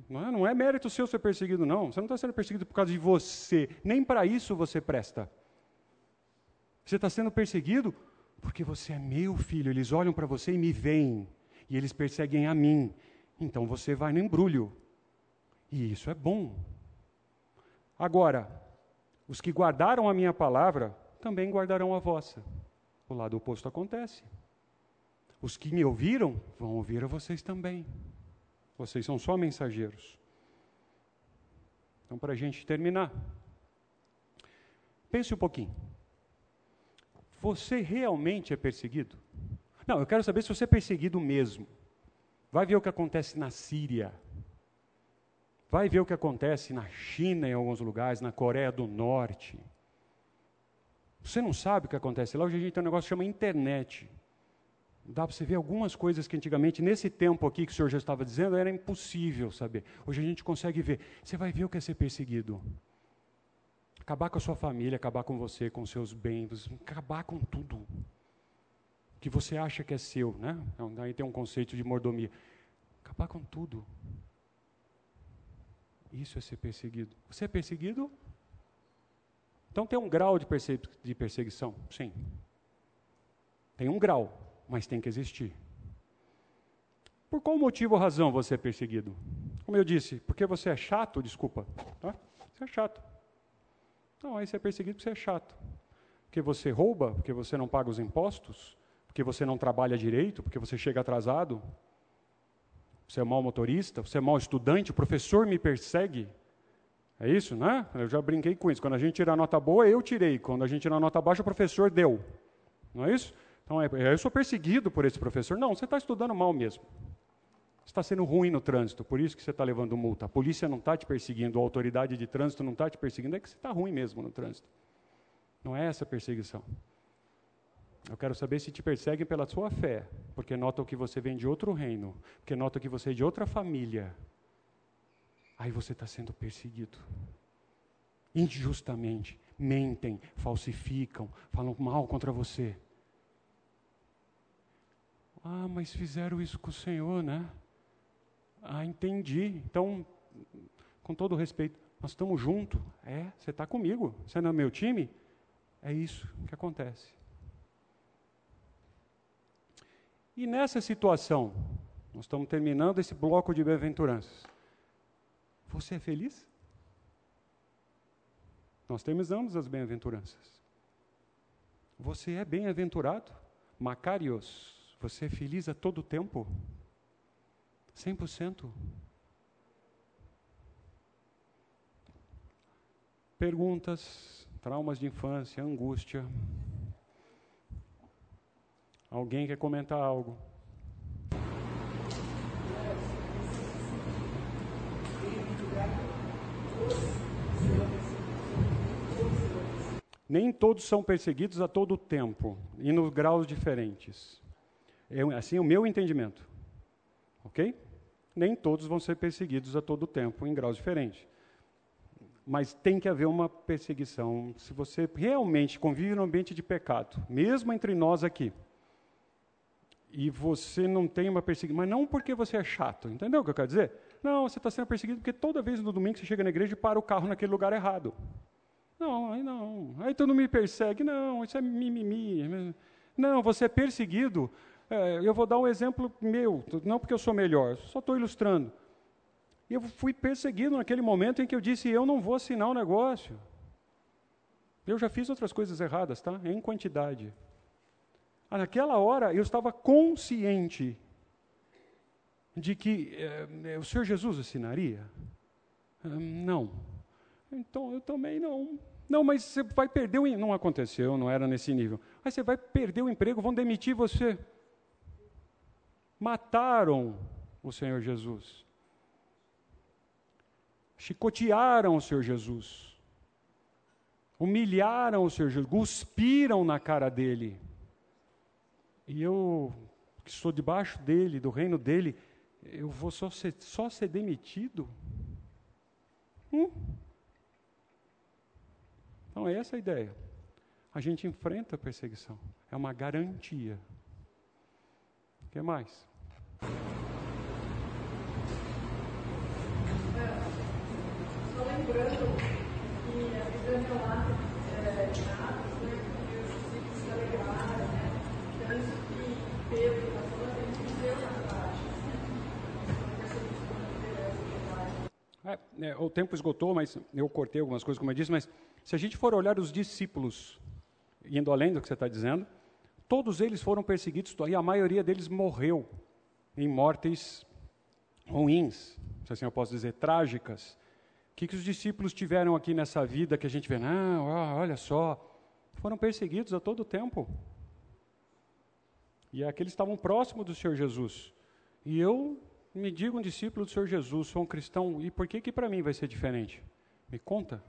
Não é, não é mérito seu ser perseguido, não. Você não está sendo perseguido por causa de você. Nem para isso você presta. Você está sendo perseguido porque você é meu filho. Eles olham para você e me veem. E eles perseguem a mim. Então você vai no embrulho. E isso é bom. Agora, os que guardaram a minha palavra também guardarão a vossa. O lado oposto acontece. Os que me ouviram vão ouvir a vocês também. Vocês são só mensageiros. Então, para a gente terminar, pense um pouquinho. Você realmente é perseguido? Não, eu quero saber se você é perseguido mesmo. Vai ver o que acontece na Síria. Vai ver o que acontece na China, em alguns lugares, na Coreia do Norte. Você não sabe o que acontece lá. Hoje a gente tem um negócio que chama internet. Dá para você ver algumas coisas que antigamente, nesse tempo aqui que o senhor já estava dizendo, era impossível saber. Hoje a gente consegue ver. Você vai ver o que é ser perseguido. Acabar com a sua família, acabar com você, com seus bens, acabar com tudo que você acha que é seu, né? Então, aí tem um conceito de mordomia. Acabar com tudo. Isso é ser perseguido. Você é perseguido? Então tem um grau de, de perseguição? Sim. Tem um grau, mas tem que existir. Por qual motivo ou razão você é perseguido? Como eu disse, porque você é chato, desculpa. Tá? Você é chato. Não, aí você é perseguido porque você é chato. Porque você rouba, porque você não paga os impostos, porque você não trabalha direito, porque você chega atrasado, você é mau motorista, você é mau estudante, o professor me persegue, é isso, né? Eu já brinquei com isso. Quando a gente tira a nota boa, eu tirei. Quando a gente tira a nota baixa, o professor deu. Não é isso? Então, é, eu sou perseguido por esse professor. Não, você está estudando mal mesmo. Está sendo ruim no trânsito, por isso que você está levando multa. A polícia não está te perseguindo, a autoridade de trânsito não está te perseguindo, é que você está ruim mesmo no trânsito. Não é essa perseguição. Eu quero saber se te perseguem pela sua fé, porque notam que você vem de outro reino, porque notam que você é de outra família. Aí você está sendo perseguido. Injustamente. Mentem, falsificam, falam mal contra você. Ah, mas fizeram isso com o Senhor, né? Ah, entendi. Então, com todo respeito, nós estamos juntos. É, você está comigo. Você não é meu time? É isso que acontece. E nessa situação, nós estamos terminando esse bloco de bem-aventuranças. Você é feliz? Nós terminamos as bem-aventuranças. Você é bem-aventurado? Macarios, você é feliz a todo tempo? 100%? Perguntas, traumas de infância, angústia. Alguém quer comentar algo? Nem todos são perseguidos a todo tempo e nos graus diferentes. É assim o meu entendimento. Ok? Nem todos vão ser perseguidos a todo tempo em graus diferentes. Mas tem que haver uma perseguição. Se você realmente convive no ambiente de pecado, mesmo entre nós aqui, e você não tem uma perseguição, mas não porque você é chato, entendeu o que eu quero dizer? Não, você está sendo perseguido porque toda vez no domingo você chega na igreja e para o carro naquele lugar errado. Não, aí não. Aí tu não me persegue. Não, isso é mimimi. Não, você é perseguido. É, eu vou dar um exemplo meu, não porque eu sou melhor, só estou ilustrando. Eu fui perseguido naquele momento em que eu disse: eu não vou assinar o negócio. Eu já fiz outras coisas erradas, tá? Em quantidade. Ah, naquela hora eu estava consciente de que é, o Senhor Jesus assinaria. Hum, não. Então eu também não. Não, mas você vai perder o. Não aconteceu, não era nesse nível. Mas você vai perder o emprego, vão demitir você. Mataram o Senhor Jesus. Chicotearam o Senhor Jesus. Humilharam o Senhor Jesus. Cuspiram na cara dele. E eu, que estou debaixo dele, do reino dele, eu vou só ser, só ser demitido? Hum? Então, é essa a ideia. A gente enfrenta a perseguição. É uma garantia. O que mais? O tempo esgotou, mas eu cortei algumas coisas, como eu disse, mas se a gente for olhar os discípulos, indo além do que você está dizendo, todos eles foram perseguidos e a maioria deles morreu em mortes ruins, se assim eu posso dizer, trágicas. O que, que os discípulos tiveram aqui nessa vida que a gente vê, não, olha só, foram perseguidos a todo tempo. E aqueles estavam próximos do Senhor Jesus. E eu me digo um discípulo do Senhor Jesus, sou um cristão, e por que que para mim vai ser diferente? Me conta.